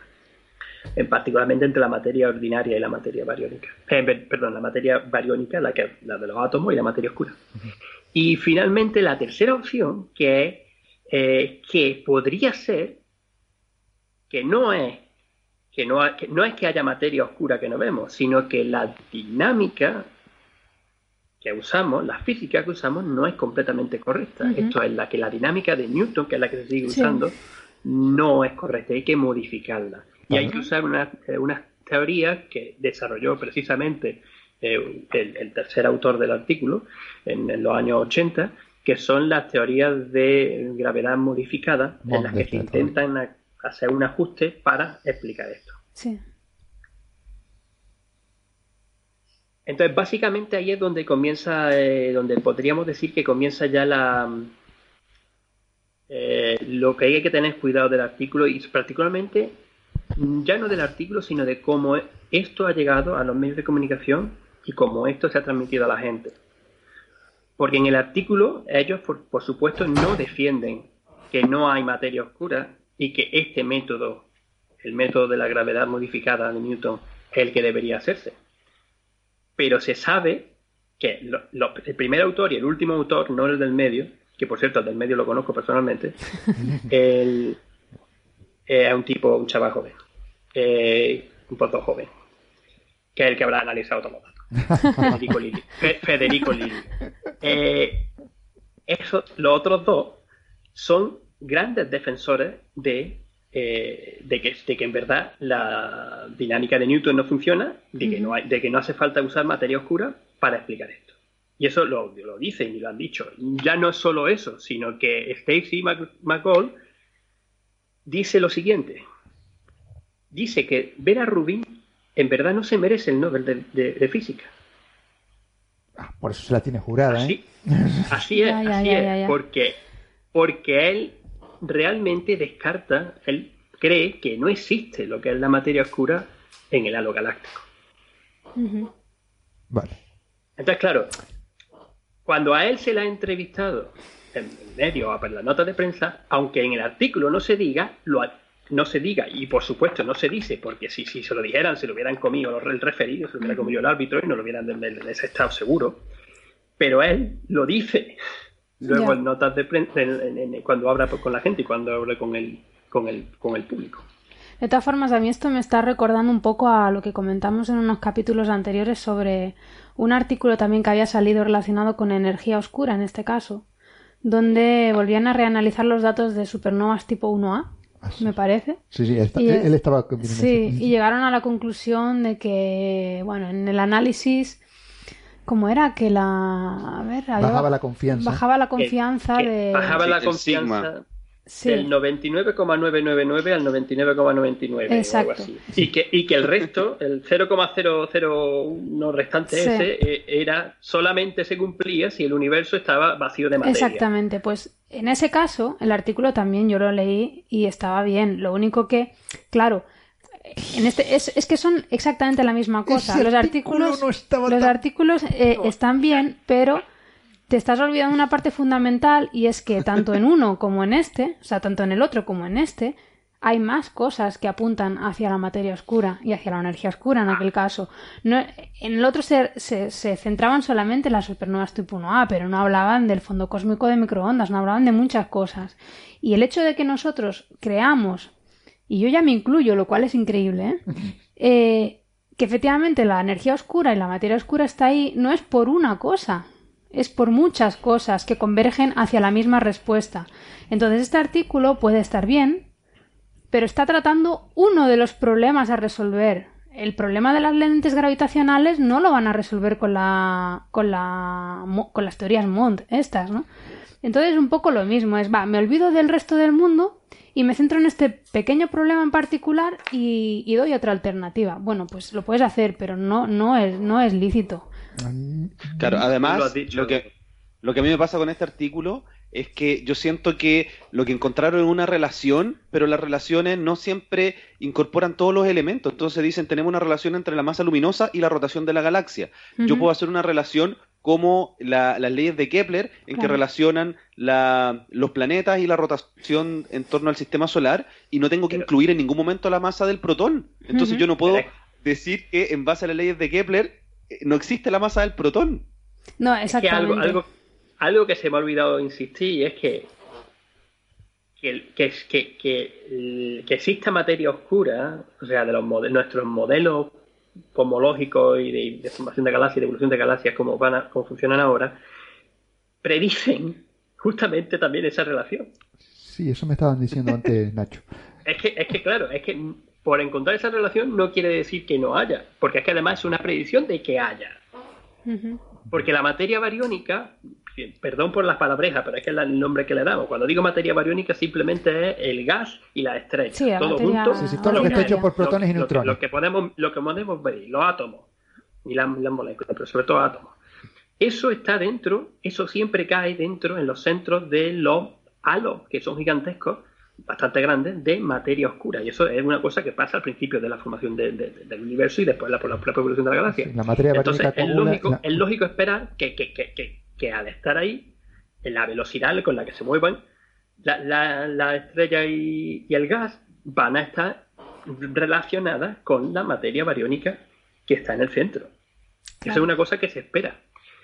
en particularmente entre la materia ordinaria y la materia bariónica. Eh, per- perdón, la materia bariónica, la, que, la de los átomos y la materia oscura. Y finalmente la tercera opción, que es eh, que podría ser, que no es, que no, ha- que no es que haya materia oscura que no vemos, sino que la dinámica que usamos, la física que usamos, no es completamente correcta. Esto es la que la dinámica de Newton, que es la que se sigue Sí. usando, no es correcta, hay que modificarla. Y hay que usar una- eh, unas teorías que desarrolló precisamente eh, el, el tercer autor del artículo en, en los años 80, que son las teorías de gravedad modificada, en las que se intentan a- hacer un ajuste para explicar esto. Sí. Entonces, básicamente ahí es donde comienza, eh, donde podríamos decir que comienza ya la eh, lo que hay que tener cuidado del artículo y particularmente ya no del artículo, sino de cómo esto ha llegado a los medios de comunicación y cómo esto se ha transmitido a la gente. Porque en el artículo ellos, por, por supuesto, no defienden que no hay materia oscura y que este método, el método de la gravedad modificada de Newton, es el que debería hacerse pero se sabe que lo- lo- el primer autor y el último autor, no el del medio, que por cierto el del medio lo conozco personalmente, el- eh, es un tipo, un chaval joven, eh, un poco joven, que es el que habrá analizado todos los datos. Federico Lilli. Fe- Federico Lilli. Eh, eso- los otros dos son grandes defensores de, eh, de, que, de que en verdad la dinámica de Newton no funciona, de que, no hay, de que no hace falta usar materia oscura para explicar esto. Y eso lo, lo dicen y lo han dicho. Ya no es solo eso, sino que Stacy Mc- McCall dice lo siguiente. Dice que Vera Rubin en verdad no se merece el Nobel de, de- de Física. Por eso se la tiene jurada, ¿eh? Así es, Ya, ya, así ya, es, ya, ya. Porque, porque él realmente descarta, él cree que no existe lo que es la materia oscura en el halo galáctico. Vale. Entonces, claro, cuando a él se le ha entrevistado en medio o en la nota de prensa, aunque en el artículo no se diga, lo no se diga, y por supuesto no se dice, porque si, si se lo dijeran, se lo hubieran comido los- el referido, se lo hubiera comido el árbitro y no lo hubieran en, en ese estado seguro. Pero él lo dice luego en notas de prensa, en- en- en- cuando habla con la gente y cuando habla con el, con el, con el público. De todas formas, a mí esto me está recordando un poco a lo que comentamos en unos capítulos anteriores sobre un artículo también que había salido relacionado con energía oscura, en este caso, donde volvían a reanalizar los datos de supernovas tipo 1A, me parece. Sí, sí, está- Y, él, estaba... Sí, y llegaron a la conclusión de que, bueno, en el análisis, ¿cómo era? Que la... A ver, había- Bajaba la confianza. Bajaba la confianza Que de... Bajaba la confianza sigma. Sí. del 99,999 al 99,99 o algo Exacto. así. Y que, y que el resto, el 0,001 restante Sí. ese, eh, era solamente se cumplía si el universo estaba vacío de materia. Exactamente, pues en ese caso el artículo también yo lo leí y estaba bien. Lo único que, claro, en este es, es que son exactamente la misma cosa. Ese los artículo artículos, no los tan- artículos eh, están bien, pero te estás olvidando una parte fundamental y es que tanto en uno como en este, o sea, tanto en el otro como en este, hay más cosas que apuntan hacia la materia oscura y hacia la energía oscura en aquel caso. No, en el otro se, se, se centraban solamente en las supernovas tipo 1A, pero no hablaban del fondo cósmico de microondas, no hablaban de muchas cosas. Y el hecho de que nosotros creamos, y yo ya me incluyo, lo cual es increíble, ¿eh? Eh, que efectivamente la energía oscura y la materia oscura está ahí, no es por una cosa, es por muchas cosas que convergen hacia la misma respuesta. Entonces este artículo puede estar bien, pero está tratando uno de los problemas a resolver. El problema de las lentes gravitacionales no lo van a resolver con la con la con las teorías Mond estas, ¿no? Entonces un poco lo mismo, es va, me olvido del resto del mundo y me centro en este pequeño problema en particular y, y doy otra alternativa. Bueno, pues lo puedes hacer, pero no no es no es lícito. Claro, lo además, lo que, lo que a mí me pasa con este artículo es que yo siento que lo que encontraron es una relación, pero las relaciones no siempre incorporan todos los elementos. Entonces dicen, tenemos una relación entre la masa luminosa y la rotación de la galaxia. Yo puedo hacer una relación como la- las leyes de Kepler, en que relacionan la- los planetas y la rotación en torno al sistema solar, y no tengo que Pero- incluir en ningún momento la masa del protón. Entonces yo no puedo decir que en base a las leyes de Kepler no existe la masa del protón. No, Es que exactamente. algo, algo, algo que se me ha olvidado insistir y es que que, que, que, que, exista materia oscura, o sea, de los nuestros modelos cosmológicos y de, de formación de galaxias y de evolución de galaxias, como, van a- como funcionan ahora, predicen justamente también esa relación. Sí, eso me estaban diciendo antes, Nacho. Es que, es que claro, es que por encontrar esa relación no quiere decir que no haya, porque es que además es una predicción de que haya. Porque la materia bariónica, perdón por las palabrejas, pero es que es el nombre que le damos. Cuando digo materia bariónica simplemente es el gas y la estrella. Sí, todo materia junto. Sí, sí, todo lo que está hecho por protones y Lo- lo que- neutrones. Lo, que podemos, lo que podemos ver, los átomos y las, las moléculas, pero sobre todo átomos. Eso está dentro, eso siempre cae dentro en los centros de los halos, que son gigantescos, bastante grandes, de materia oscura. Y eso es una cosa que pasa al principio de la formación de- de- del universo y después la, por la propia evolución de la galaxia. La materia Entonces, bariónica es lógico, la- es lógico esperar que, que, que, que, que al estar ahí, en la velocidad con la que se muevan, la, la, la estrella y, y el gas van a estar relacionadas con la materia bariónica que está en el centro. Eso es una cosa que se espera.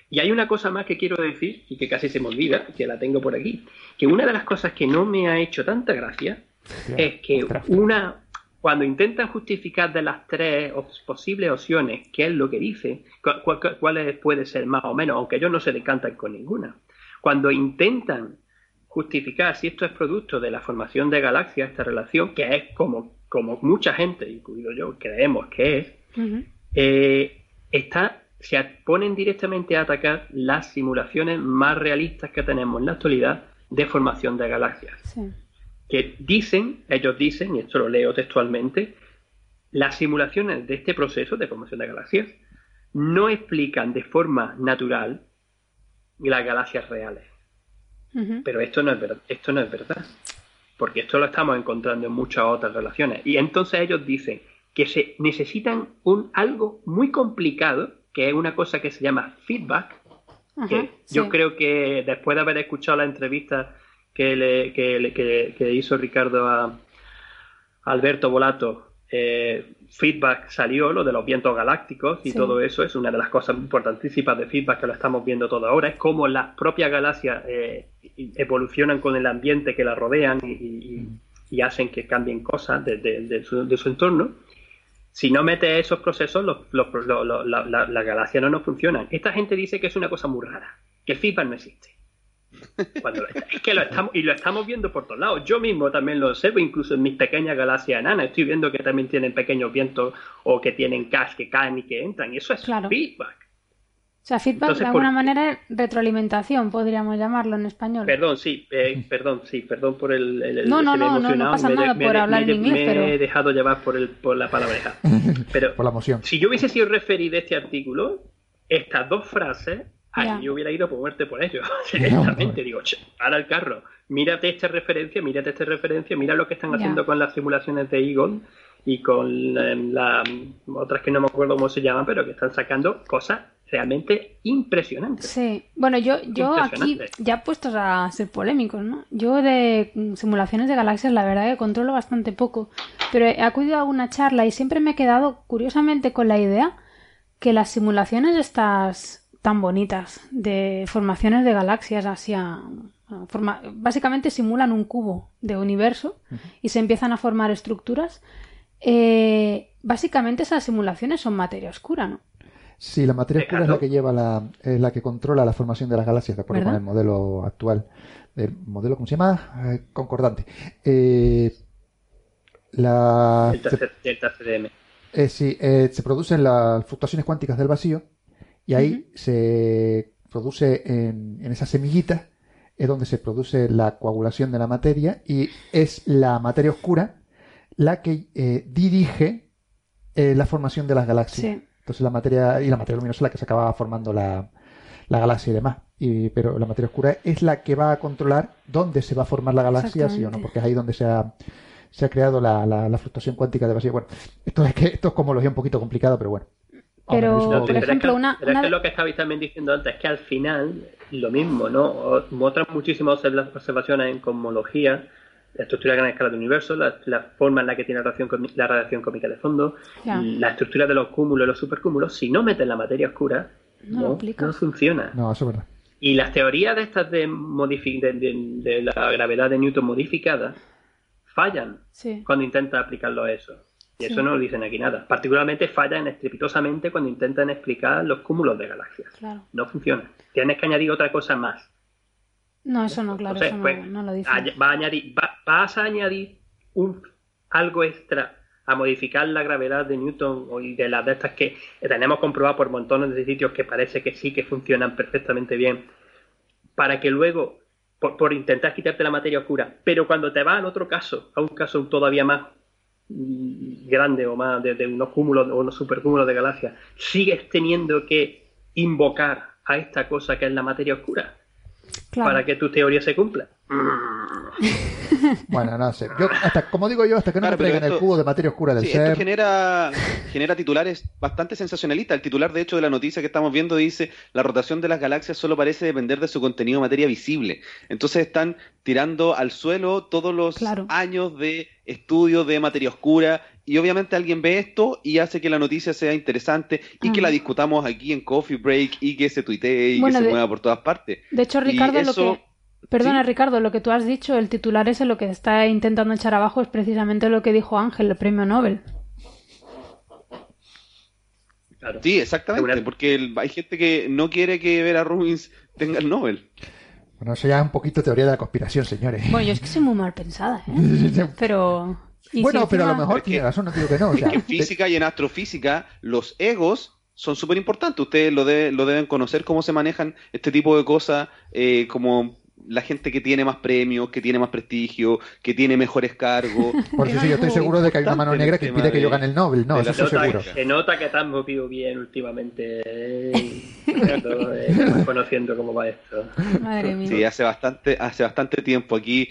Y hay una cosa más que quiero decir y que casi se me olvida, que la tengo por aquí, que una de las cosas que no me ha hecho tanta gracia es que una cuando intentan justificar de las tres posibles opciones qué es lo que dice, cu- cu- cu- cuáles puede ser más o menos, aunque ellos no se decantan con ninguna. Cuando intentan justificar si esto es producto de la formación de galaxias, esta relación, que es como, como mucha gente, incluido yo, creemos que es, eh, está, se ponen directamente a atacar las simulaciones más realistas que tenemos en la actualidad de formación de galaxias. Que dicen, ellos dicen, y esto lo leo textualmente, las simulaciones de este proceso de formación de galaxias no explican de forma natural las galaxias reales. Pero esto no es verdad, esto no es verdad. Porque esto lo estamos encontrando en muchas otras relaciones. Y entonces ellos dicen que se necesitan un algo muy complicado, que es una cosa que se llama feedback, que yo creo que después de haber escuchado la entrevista que le, que le- que- que hizo Ricardo a Alberto Volato, eh, feedback salió, lo de los vientos galácticos y Sí. todo eso es una de las cosas importantísimas de feedback que lo estamos viendo todo ahora, es cómo las propias galaxias eh, evolucionan con el ambiente que las rodean y, y- y hacen que cambien cosas de, de- de su, de su entorno. Si no metes esos procesos, los, los- los- la- la- las galaxias no nos funcionan. Esta gente dice que es una cosa muy rara, que el feedback no existe. Cuando lo- es que lo estamos, y lo estamos viendo por todos lados. Yo mismo también lo observo, incluso en mis pequeñas galaxias enanas. Estoy viendo que también tienen pequeños vientos o que tienen gas que caen y que entran. Y eso es Claro. feedback. O sea, feedback Entonces, de ¿por alguna qué? manera es retroalimentación, podríamos llamarlo en español. Perdón, sí, eh, perdón, sí, perdón por el. el- No, no, no, no, no emocionado, pasa me he de- nada me he por hablar me he en inglés, Me he pero- dejado llevar por, el, por la palabreja. Pero Por la emoción. si yo hubiese sido referí de este artículo, estas dos frases, ay, yo hubiera ido por muerte por ello. Directamente, digo, "Che, para el carro, mírate esta referencia, mírate esta referencia, mira lo que están Ya. haciendo con las simulaciones de Egon y con eh, la, otras que no me acuerdo cómo se llaman, pero que están sacando cosas realmente impresionantes. Sí, bueno, yo, yo aquí, Impresionante. ya puestos a ser polémicos, ¿no? Yo de mm, simulaciones de galaxias, la verdad que controlo bastante poco, pero he acudido a alguna charla y siempre me he quedado curiosamente con la idea que las simulaciones estas tan bonitas de formaciones de galaxias hacia forma, básicamente simulan un cubo de universo y se empiezan a formar estructuras. Eh, básicamente esas simulaciones son materia oscura, ¿no? Sí, la materia oscura es la que lleva la, es la que controla la formación de las galaxias, de acuerdo ¿Verdad? con el modelo actual. El modelo, ¿cómo se llama? Eh, concordante. Eh, la, Delta, C- Delta CDM. eh, sí, eh, se producen las fluctuaciones cuánticas del vacío y ahí se produce en, en esas semillitas es donde se produce la coagulación de la materia y es la materia oscura la que eh, dirige eh, la formación de las galaxias. Sí. Entonces la materia y la materia luminosa es la que se acaba formando la, la galaxia y demás. Y, pero la materia oscura es la que va a controlar dónde se va a formar la galaxia, sí o no, porque es ahí donde se ha, se ha creado la, la, la fluctuación cuántica de vacío. Bueno, esto es que esto es cosmología un poquito complicado, pero bueno. Pero, por es ejemplo, que- una- pero es una que lo que estabais también diciendo antes es que al final lo mismo, ¿no? Otras muchísimas observa- observaciones en cosmología, la estructura de gran escala del universo, la, la forma en la que tiene la radiación, la radiación cósmica de fondo, Ya. la estructura de los cúmulos y los supercúmulos, si no meten la materia oscura, No lo no, funciona. No, eso es verdad. Y las teorías de estas de, modifi- de, de- de la gravedad de Newton modificada fallan Sí. cuando intentas aplicarlo a eso. Y Sí. eso no dicen aquí nada. Particularmente fallan estrepitosamente cuando intentan explicar los cúmulos de galaxias. Claro. No funciona. Tienes que añadir otra cosa más. No, eso no, claro, Entonces, eso no, pues, no lo dice. va a añadir, va- vas a añadir un, algo extra a modificar la gravedad de Newton o y de las de estas que tenemos comprobado por montones de sitios que parece que sí que funcionan perfectamente bien, para que luego, por, por intentar quitarte la materia oscura, pero cuando te vas al otro caso, a un caso todavía más grande o más de, de unos cúmulos o unos supercúmulos de galaxias, sigues teniendo que invocar a esta cosa que es la materia oscura Claro. para que tu teoría se cumpla. Bueno, no sé. Yo, hasta, como digo yo, hasta que no Claro, me traigan pero el cubo de materia oscura del Sí, ser. esto genera, genera titulares bastante sensacionalistas. El titular, de hecho, de la noticia que estamos viendo dice la rotación de las galaxias solo parece depender de su contenido de materia visible. Entonces están tirando al suelo todos los años de estudio de materia oscura y obviamente alguien ve esto y hace que la noticia sea interesante y que la discutamos aquí en Coffee Break y que se tuitee y Bueno, que se mueva por todas partes. De hecho, Ricardo, eso- lo que. Perdona, ¿Sí? Ricardo, lo que tú has dicho, el titular ese, lo que está intentando echar abajo es precisamente lo que dijo Ángel, el premio Nobel. Sí, exactamente, porque el- hay gente que no quiere que Vera Rubins tenga el Nobel. Bueno, eso ya es un poquito teoría de la conspiración, señores. Bueno, yo es que soy muy mal pensada, ¿eh? Pero. Y Bueno, si pero a lo mejor tiene razón, no digo que no. o sea, en física y en astrofísica los egos son súper importantes. Ustedes lo, de- lo deben conocer cómo se manejan este tipo de cosas, eh, como la gente que tiene más premios, que tiene más prestigio, que tiene mejores cargos. Por eso sí, yo estoy seguro de que hay una mano negra que impide que yo gane el Nobel. No, eso estoy Se nota, seguro. se nota que has movido bien últimamente. eh, eh, estás conociendo cómo va esto. Madre mía. Sí, hace bastante, hace bastante tiempo aquí,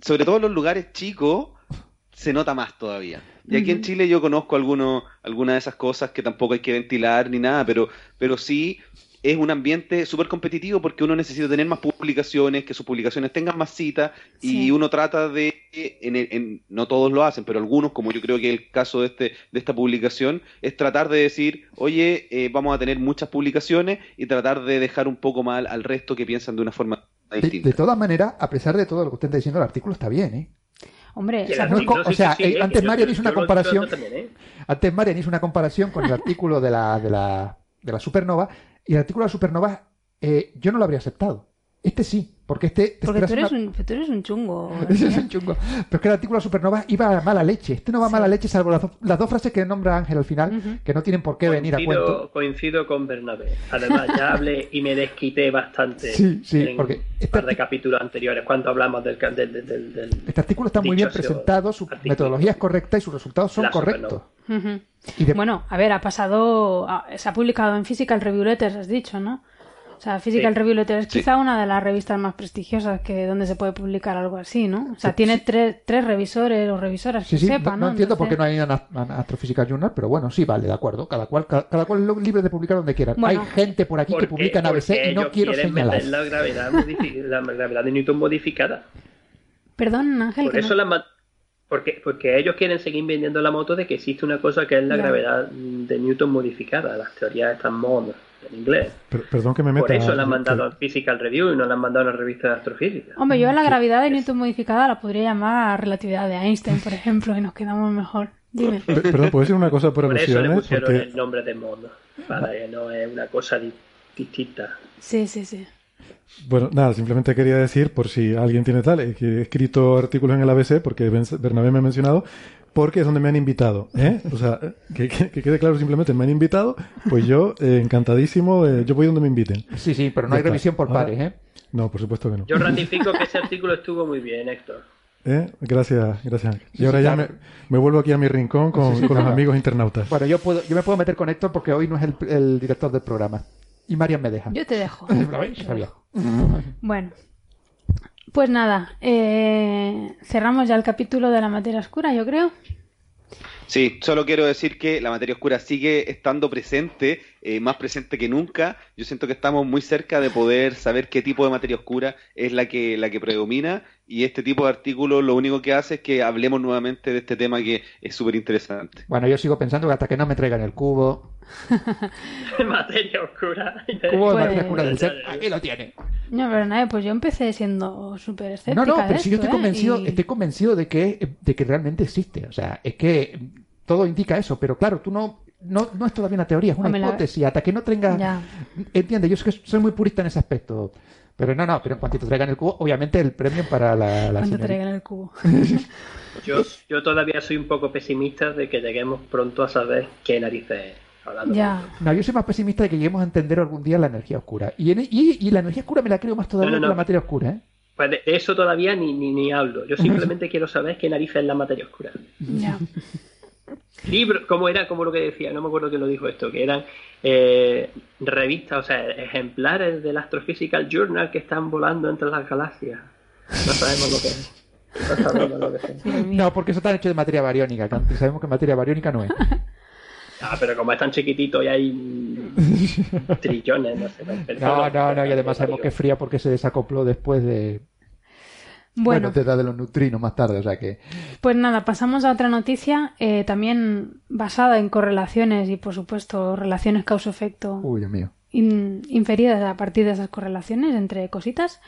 sobre todo en los lugares chicos, se nota más todavía. Y aquí en. Chile yo conozco algunos, algunas de esas cosas que tampoco hay que ventilar ni nada, pero, pero sí es un ambiente súper competitivo porque uno necesita tener más publicaciones, que sus publicaciones tengan más citas Sí. y uno trata de, en, el- en- no todos lo hacen, pero algunos, como yo creo que es el caso de, este, de esta publicación, es tratar de decir, oye, eh, vamos a tener muchas publicaciones y tratar de dejar un poco mal al resto que piensan de una forma De, distinta. de todas maneras, a pesar de todo lo que usted está diciendo, el artículo está bien, ¿eh? Hombre, O sea, no es co- o sea, eh, antes Marian hizo una comparación. ¿eh? Antes Marian hizo una comparación con el artículo de la, de la, de la supernova y el artículo de la supernova eh, yo no lo habría aceptado. Este sí, porque este... te Porque tú eres, una- un, tú eres un chungo. Ese es un chungo. Pero es que el artículo de supernova iba a mala leche. Este no va a mala leche, salvo las, do- las dos frases que nombra Ángel al final, que no tienen por qué venir a cuento. Coincido, coincido con Bernabé. Además, ya hablé y me desquité bastante Sí, sí, en porque un par de capítulos anteriores cuando hablamos del, del, del- del- Este artículo está muy bien presentado, su metodología es correcta y sus resultados son La correctos. Ujú. Y de- Bueno, a ver, ha pasado. ah, Se ha publicado en Physical Review Letters, has dicho, ¿no? O sea, Physical Sí. Review Letters es Sí. quizá una de las revistas más prestigiosas que donde se puede publicar algo así, ¿no? O sea, tiene tres, tres revisores o revisoras Sí, que sí, sepan, no, no entiendo por qué no hay una, una Astrophysical Journal, pero bueno, sí, vale, de acuerdo. Cada cual, cada, cada cual es libre de publicar donde quiera. Bueno. hay gente por aquí que publica en ABC y no quiero señalar. la gravedad, la gravedad de Newton modificada. Perdón, Ángel. Por que eso no- la porque, porque ellos quieren seguir vendiendo la moto de que existe una cosa que es la Ya. gravedad de Newton modificada, las teorías están mod en inglés. Per- perdón que me meta. Por eso la han que- mandado al Physical Review y no la han mandado a una revista de astrofísica. Hombre, yo a la gravedad de Newton modificada la podría llamar relatividad de Einstein, por ejemplo, y nos quedamos mejor. Dime. Per- Perdón, ¿puedo decir una cosa por Por eso le pusieron Porque el nombre de mod, para que no es una cosa di- distinta. Sí, sí, sí. Bueno, nada, simplemente quería decir, por si alguien tiene tal, eh, que he escrito artículos en el ABC, porque Bernabé me ha mencionado, porque es donde me han invitado. ¿eh? O sea, que, que- que quede claro simplemente, me han invitado, pues yo, eh, encantadísimo, eh, yo voy donde me inviten. Sí, sí, pero no hay está. revisión por pares, ¿eh? No, por supuesto que no. Yo ratifico que ese artículo estuvo muy bien, Héctor. ¿Eh? Gracias, gracias Y ahora sí, ya claro. me, me vuelvo aquí a mi rincón con, Sí, sí, con los amigos internautas. Bueno, yo puedo, yo me puedo meter con Héctor porque hoy no es el, el director del programa. Y Marian me deja. Yo te dejo. ¿Lo veis? Sabía. Bueno, pues nada, eh, cerramos ya el capítulo de la materia oscura, yo creo. Sí, solo quiero decir que la materia oscura sigue estando presente, eh, más presente que nunca. Yo siento que estamos muy cerca de poder saber qué tipo de materia oscura es la que, la que predomina y este tipo de artículos lo único que hace es que hablemos nuevamente de este tema que es súper interesante. Bueno, yo sigo pensando que hasta que no me traigan el cubo, materia oscura. cubo de Pues- materia oscura del ser, aquí lo tiene. No, pero nada, pues yo empecé siendo súper escéptica. No, no, pero de si yo esto, estoy ¿eh? convencido, Y- estoy convencido de que, de que realmente existe. O sea, es que todo indica eso, pero claro, tú no, no, no es todavía una teoría, es una Hombre, la- hipótesis. Hasta que no tenga. Ya. Entiende, yo es que soy muy purista en ese aspecto. Pero no, no, pero en cuanto te traigan el cubo, obviamente el premio para la, la Cuando señorita. traigan el cubo. Yo, yo todavía soy un poco pesimista de que lleguemos pronto a saber qué narices hablando. Ya. No, yo soy más pesimista de que lleguemos a entender algún día la energía oscura. Y, en- y, y la energía oscura me la creo más todavía No, no, que la materia oscura, ¿eh? Pues de eso todavía ni, ni, ni hablo. Yo simplemente quiero saber qué narices es la materia oscura. Ya. Libro, como era, como lo que decía, no me acuerdo quién lo dijo esto, que eran eh, revistas, o sea, ejemplares del Astrophysical Journal que están volando entre las galaxias. No sabemos lo que es. No sabemos lo que es. No, porque eso está hecho de materia bariónica, que antes sabemos que materia bariónica no es. Ah, pero como es tan chiquitito y hay trillones, no sé. No, no, no, y además sabemos que es fría porque se desacopló después de... Bueno, te da de los neutrinos más tarde, o sea que... pues nada, pasamos a otra noticia, eh, también basada en correlaciones y, por supuesto, relaciones causa-efecto Uy, Dios mío. in- inferidas a partir de esas correlaciones entre cositas.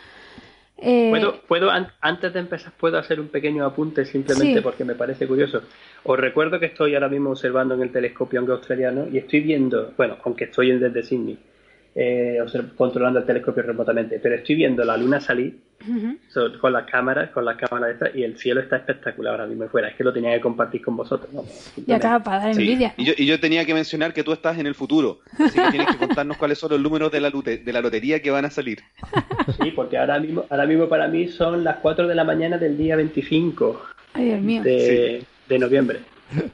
Eh, ¿Puedo, puedo an- antes de empezar, puedo hacer un pequeño apunte simplemente Sí. porque me parece curioso. Os recuerdo que estoy ahora mismo observando en el telescopio australiano y estoy viendo, bueno, aunque estoy en- desde Sydney, eh, controlando el telescopio remotamente, pero estoy viendo la luna salir ujú. so- con las cámaras, con las cámaras estas y el cielo está espectacular ahora mismo fuera. Es que lo tenía que compartir con vosotros. ¿no? Ya acaba para dar Sí, envidia. Y, yo, y yo tenía que mencionar que tú estás en el futuro, así que tienes que contarnos cuáles son los números de la, lute- de la lotería que van a salir. Sí, porque ahora mismo, ahora mismo para mí son las 4 de la mañana del día 25 Ay, Dios mío. de, de noviembre.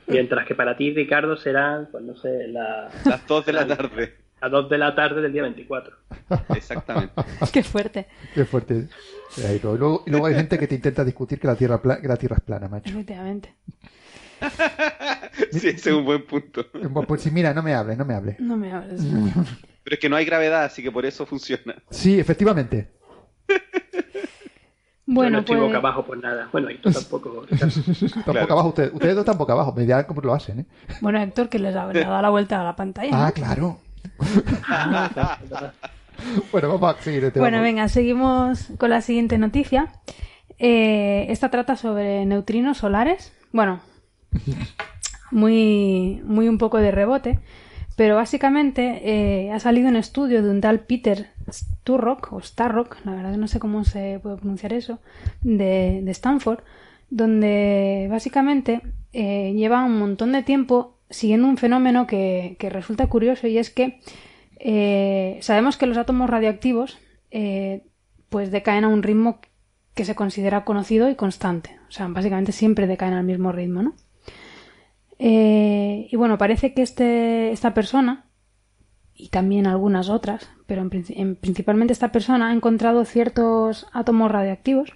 Mientras que para ti, Ricardo, serán, pues no sé, la- Las 2 de la tarde. Las 2 de la tarde del día 24. Exactamente. Qué fuerte, Qué fuerte. Ahí, luego, luego- y luego hay gente que te intenta discutir que la Tierra, pla- que la tierra es plana, macho. efectivamente. Sí, ese es un buen punto. Pues sí, mira, no me hables, no me hables. No me hables. Pero es que no hay gravedad, así que por eso funciona. Sí, efectivamente. Yo Bueno, no estoy pues boca abajo por nada. Bueno, y tú tampoco. Tampoco Claro. abajo, ustedes, ustedes dos tampoco abajo, me dirán cómo lo hacen, ¿eh? bueno, Héctor, que les ha, le ha dado la vuelta a la pantalla. Ah, ¿no? claro. Bueno, vamos a seguir este. Bueno, venga, seguimos con la siguiente noticia. Eh, esta trata sobre neutrinos solares. Bueno, muy, muy un poco de rebote, pero básicamente eh, ha salido un estudio de un tal Peter Sturrock, o Starrock, la verdad no sé cómo se puede pronunciar eso, de, de Stanford, donde básicamente eh, lleva un montón de tiempo siguiendo un fenómeno que, que resulta curioso y es que eh, sabemos que los átomos radioactivos eh, pues decaen a un ritmo que se considera conocido y constante. O sea, básicamente siempre decaen al mismo ritmo, ¿no? Eh, y bueno, parece que este, esta persona, y también algunas otras, pero en princi- en- principalmente esta persona ha encontrado ciertos átomos radioactivos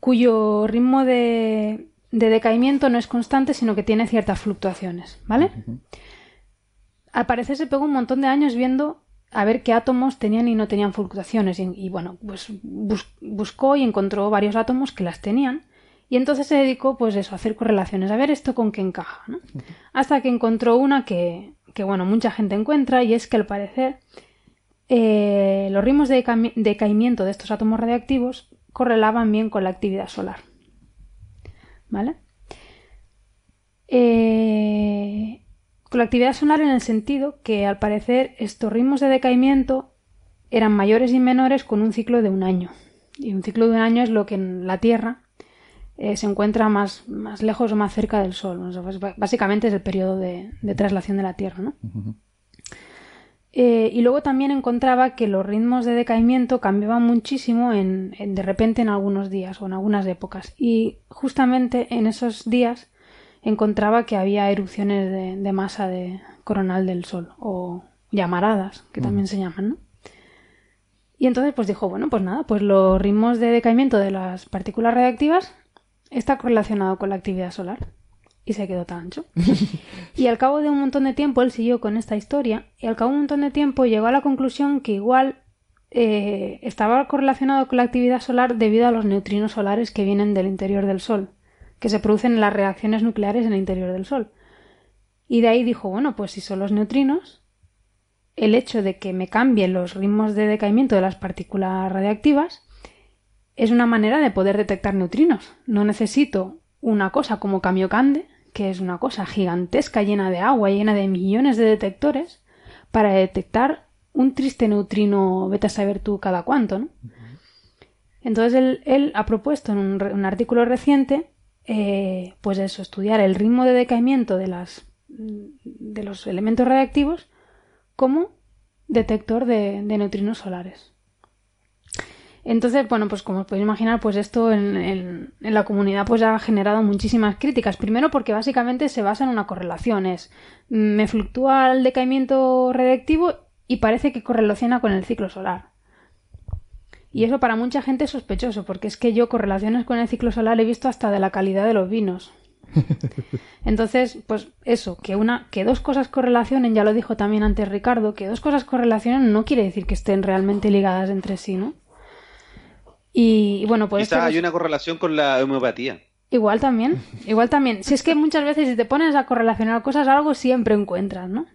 cuyo ritmo de, de decaimiento no es constante, sino que tiene ciertas fluctuaciones, ¿vale? Al parecer se pegó un montón de años viendo a ver qué átomos tenían y no tenían fluctuaciones. Y, y bueno, pues bus- buscó y encontró varios átomos que las tenían. Y entonces se dedicó, pues eso, a hacer correlaciones, a ver esto con qué encaja, ¿no? Hasta que encontró una que, que, bueno, mucha gente encuentra, y es que al parecer eh, los ritmos de decaimiento de estos átomos radiactivos correlaban bien con la actividad solar. ¿Vale? Eh, con la actividad solar en el sentido que al parecer estos ritmos de decaimiento eran mayores y menores con un ciclo de un año. Y un ciclo de un año es lo que en la Tierra eh, se encuentra más, más lejos o más cerca del Sol. Bas- básicamente es el periodo de, de traslación de la Tierra, ¿no? Eh, y luego también encontraba que los ritmos de decaimiento cambiaban muchísimo en, en- de repente en algunos días o en algunas épocas. Y justamente en esos días encontraba que había erupciones de, de masa de coronal del Sol o llamaradas, que también se llaman, ¿no? Y entonces pues dijo, bueno, pues nada, pues los ritmos de decaimiento de las partículas radiactivas está correlacionado con la actividad solar. Y se quedó tan ancho. Y al cabo de un montón de tiempo él siguió con esta historia y al cabo de un montón de tiempo llegó a la conclusión que igual eh, estaba correlacionado con la actividad solar debido a los neutrinos solares que vienen del interior del Sol, que se producen en las reacciones nucleares en el interior del Sol. Y de ahí dijo, bueno, pues si son los neutrinos, el hecho de que me cambien los ritmos de decaimiento de las partículas radiactivas es una manera de poder detectar neutrinos. No necesito una cosa como Kamiokande, que es una cosa gigantesca llena de agua, llena de millones de detectores, para detectar un triste neutrino, vete a saber tú cada cuánto, ¿no? Entonces él, él ha propuesto en un, un artículo reciente, eh, pues eso, estudiar el ritmo de decaimiento de las de los elementos radiactivos como detector de, de neutrinos solares. Entonces, bueno, pues como os podéis imaginar, pues esto en, en, en, la comunidad pues ha generado muchísimas críticas. Primero porque básicamente se basa en una correlación. Es, me fluctúa el decaimiento radiactivo y parece que correlaciona con el ciclo solar. Y eso para mucha gente es sospechoso, porque es que yo correlaciones con el ciclo solar he visto hasta de la calidad de los vinos. Entonces, pues eso, que una, que dos cosas correlacionen, ya lo dijo también antes Ricardo, que dos cosas correlacionen no quiere decir que estén realmente ligadas entre sí, ¿no? Y, bueno, pues. Quizá hay una correlación con la homeopatía. Igual también, igual también. Si es que muchas veces si te pones a correlacionar cosas, algo siempre encuentras, ¿no?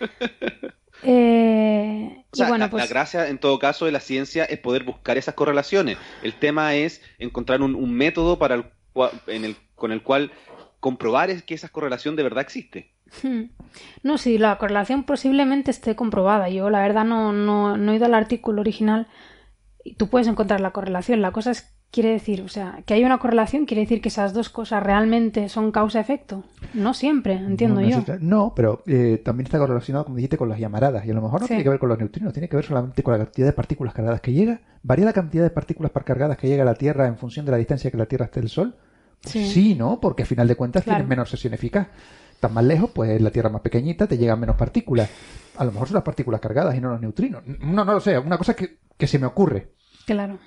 Eh, o sea, y bueno, la, pues, la, gracia en todo caso de la ciencia es poder buscar esas correlaciones. El tema es encontrar un, un método para el en el, con el cual comprobar es que esa correlación de verdad existe. Hmm. No, sí, la correlación posiblemente esté comprobada. Yo la verdad no, no, no he ido al artículo original y tú puedes encontrar la correlación. La cosa es, quiere decir, o sea, que hay una correlación, quiere decir que esas dos cosas realmente son causa-efecto. No siempre, entiendo no, yo. No, pero eh, también está correlacionado, como dijiste, con las llamaradas. Y a lo mejor no Sí. tiene que ver con los neutrinos, tiene que ver solamente con la cantidad de partículas cargadas que llega. ¿Varía la cantidad de partículas cargadas que llega a la Tierra en función de la distancia que la Tierra esté del Sol? Pues Sí. sí, ¿no? Porque a final de cuentas Claro. tienes menos sesión eficaz. Estás más lejos, pues la Tierra más pequeñita, te llegan menos partículas. A lo mejor son las partículas cargadas y no los neutrinos. No, no lo sé, una cosa que, que se me ocurre. Claro.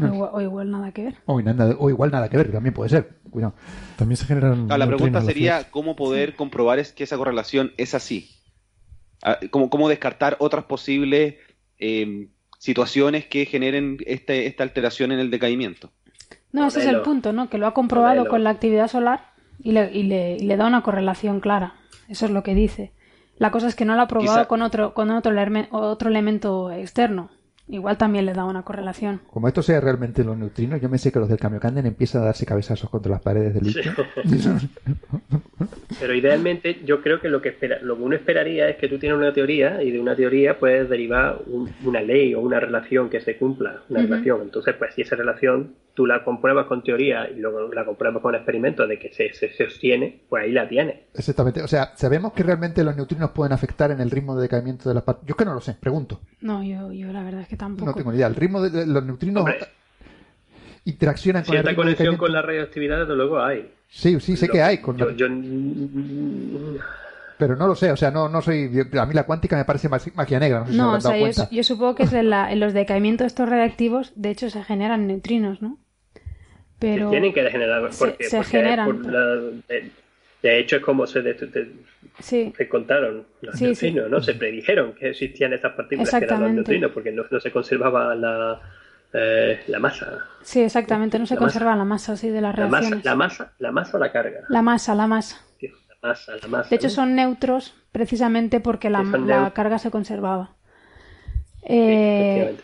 O igual, o igual nada que ver. O, nada- o igual nada que ver, también puede ser. Cuidado. También se generan. Ah, la pregunta sería cómo poder comprobar es que esa correlación es así. Ah, ¿Cómo, cómo descartar otras posibles eh, situaciones que generen este, esta alteración en el decaimiento? No, ese es el punto, ¿no? Que lo ha comprobado Modelo. con la actividad solar y le, y, le, y le da una correlación clara. Eso es lo que dice. La cosa es que no lo ha probado Quizá- con otro, con otro, otro elemento externo. Igual también le da una correlación. Como esto sea realmente los neutrinos, yo me sé que los del Kamiokanden empiezan a darse cabezazos contra las paredes del litio. Pero idealmente yo creo que lo que espera, lo que uno esperaría es que tú tienes una teoría y de una teoría puedes derivar un- una ley o una relación que se cumpla, una relación. Entonces, pues si esa relación tú la compruebas con teoría y luego la compruebas con experimento de que se, se, se sostiene, pues ahí la tienes. Exactamente. O sea, ¿sabemos que realmente los neutrinos pueden afectar en el ritmo de decaimiento de las partículas? Yo es que no lo sé, pregunto. No, yo, yo la verdad es que tampoco. No tengo ni idea. El ritmo de los neutrinos interaccionan con el Cierta ritmo de conexión con la radioactividad, desde luego hay. Sí, sí, sé Lo- que hay. Con yo, la- yo- Pero no lo sé. O sea, no, no soy. A mí la cuántica me parece ma- magia negra. No sé si No, me o sea, yo, cuenta. yo supongo que es en, la- en los decaimientos estos radiactivos, de hecho, se generan neutrinos, ¿no? Pero tienen que degenerar se- porque, se porque generan. por la- de, de hecho es como se, de- de- sí, se contaron los Sí, sí. neutrinos, ¿no? Se predijeron que existían estas partículas que eran los neutrinos porque no, no se conservaba la, eh, la masa. sí, exactamente. No se La conserva la masa así de las La masa, reacciones. la masa, la masa o la carga. La masa, la masa. La masa, la masa. De hecho, ¿no? son neutros precisamente porque la, la carga se conservaba. Eh, Efectivamente.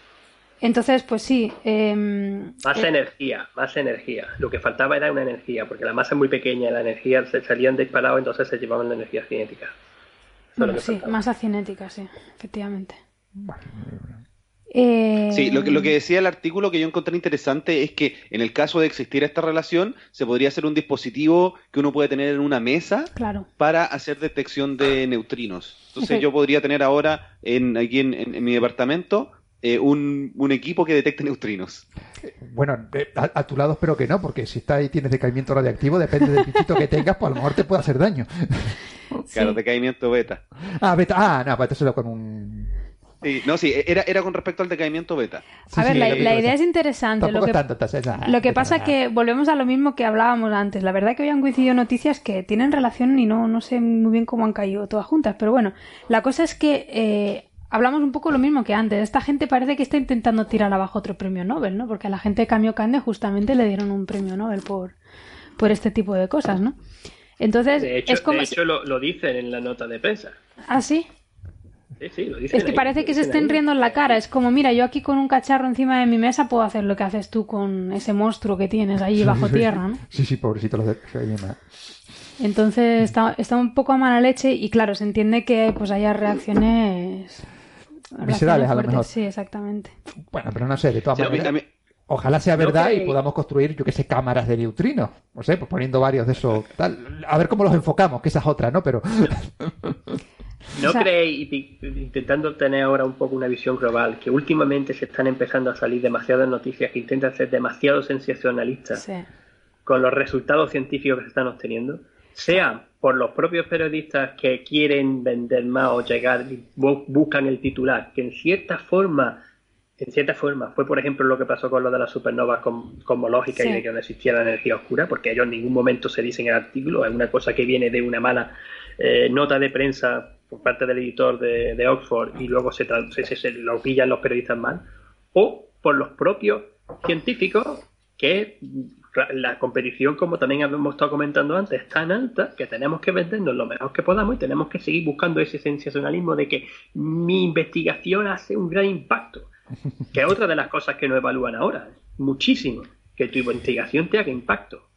Entonces, pues sí. em, Más eh, energía, más energía. Lo que faltaba era una energía, porque la masa es muy pequeña, la energía se salían disparados, entonces se llevaban la energía cinética. Eso bueno, sí, faltaba. masa cinética, sí, efectivamente. Eh, Sí, lo que, lo que decía el artículo que yo encontré interesante es que en el caso de existir esta relación, se podría hacer un dispositivo que uno puede tener en una mesa Claro. para hacer detección de neutrinos. Entonces yo podría tener ahora en, aquí en, en- en mi departamento eh, un, un equipo que detecte neutrinos. Bueno, eh, a, a tu lado espero que no, porque si está ahí tienes decaimiento radiactivo, depende del bichito que tengas, pues a lo mejor te puede hacer daño. Claro, decaimiento beta. Ah, beta. Ah, no, pues esto será con un. Sí, no, sí, era, era con respecto al decaimiento beta. a ver, la, sí, la idea es interesante. Lo que, es tanto, entonces, lo que beta, pasa ah. que volvemos a lo mismo que hablábamos antes. La verdad que hoy han coincidido noticias que tienen relación y no, no sé muy bien cómo han caído todas juntas. Pero bueno, la cosa es que eh, hablamos un poco lo mismo que antes. Esta gente parece que está intentando tirar abajo otro premio Nobel, ¿no? Porque a la gente de Cambio Cande justamente le dieron un premio Nobel por, por este tipo de cosas, ¿no? Entonces, De hecho, es como de si- hecho lo, lo dicen en la nota de prensa. Ah, sí. Sí, sí, lo dicen Es que ahí, parece que se estén ahí. riendo en la cara. Es como, mira, yo aquí con un cacharro encima de mi mesa puedo hacer lo que haces tú con ese monstruo que tienes ahí bajo tierra, ¿no? Sí, sí, pobrecito los de. Entonces está, está un poco a mala leche y claro, se entiende que pues haya reacciones... Viscerales, a lo mejor. Sí, exactamente. Bueno, pero no sé, de todas Sí, a mí- maneras. mí- Ojalá sea verdad y podamos construir, yo que sé, cámaras de neutrinos. No sé, pues poniendo varios de esos. Tal. A ver cómo los enfocamos, que esa es otra, ¿no? Pero. ¿No O sea- creéis, intentando tener ahora un poco una visión global, que últimamente se están empezando a salir demasiadas noticias que intentan ser demasiado sensacionalistas Sí. con los resultados científicos que se están obteniendo? Sea por los propios periodistas que quieren vender más o llegar buscan el titular, que en cierta forma, en cierta forma, fue por ejemplo lo que pasó con lo de las supernovas cosmológicas Sí. y de que no existía la energía oscura, porque ellos en ningún momento se dicen en el artículo, es una cosa que viene de una mala eh, nota de prensa por parte del editor de, de Oxford y luego se, se- se- se lo pillan los periodistas mal, o por los propios científicos que la- la competición, como también hemos estado comentando antes, es tan alta que tenemos que vendernos lo mejor que podamos y tenemos que seguir buscando ese sensacionalismo de que mi investigación hace un gran impacto, que es otra de las cosas que no evalúan ahora, muchísimo, que tu investigación te haga impacto.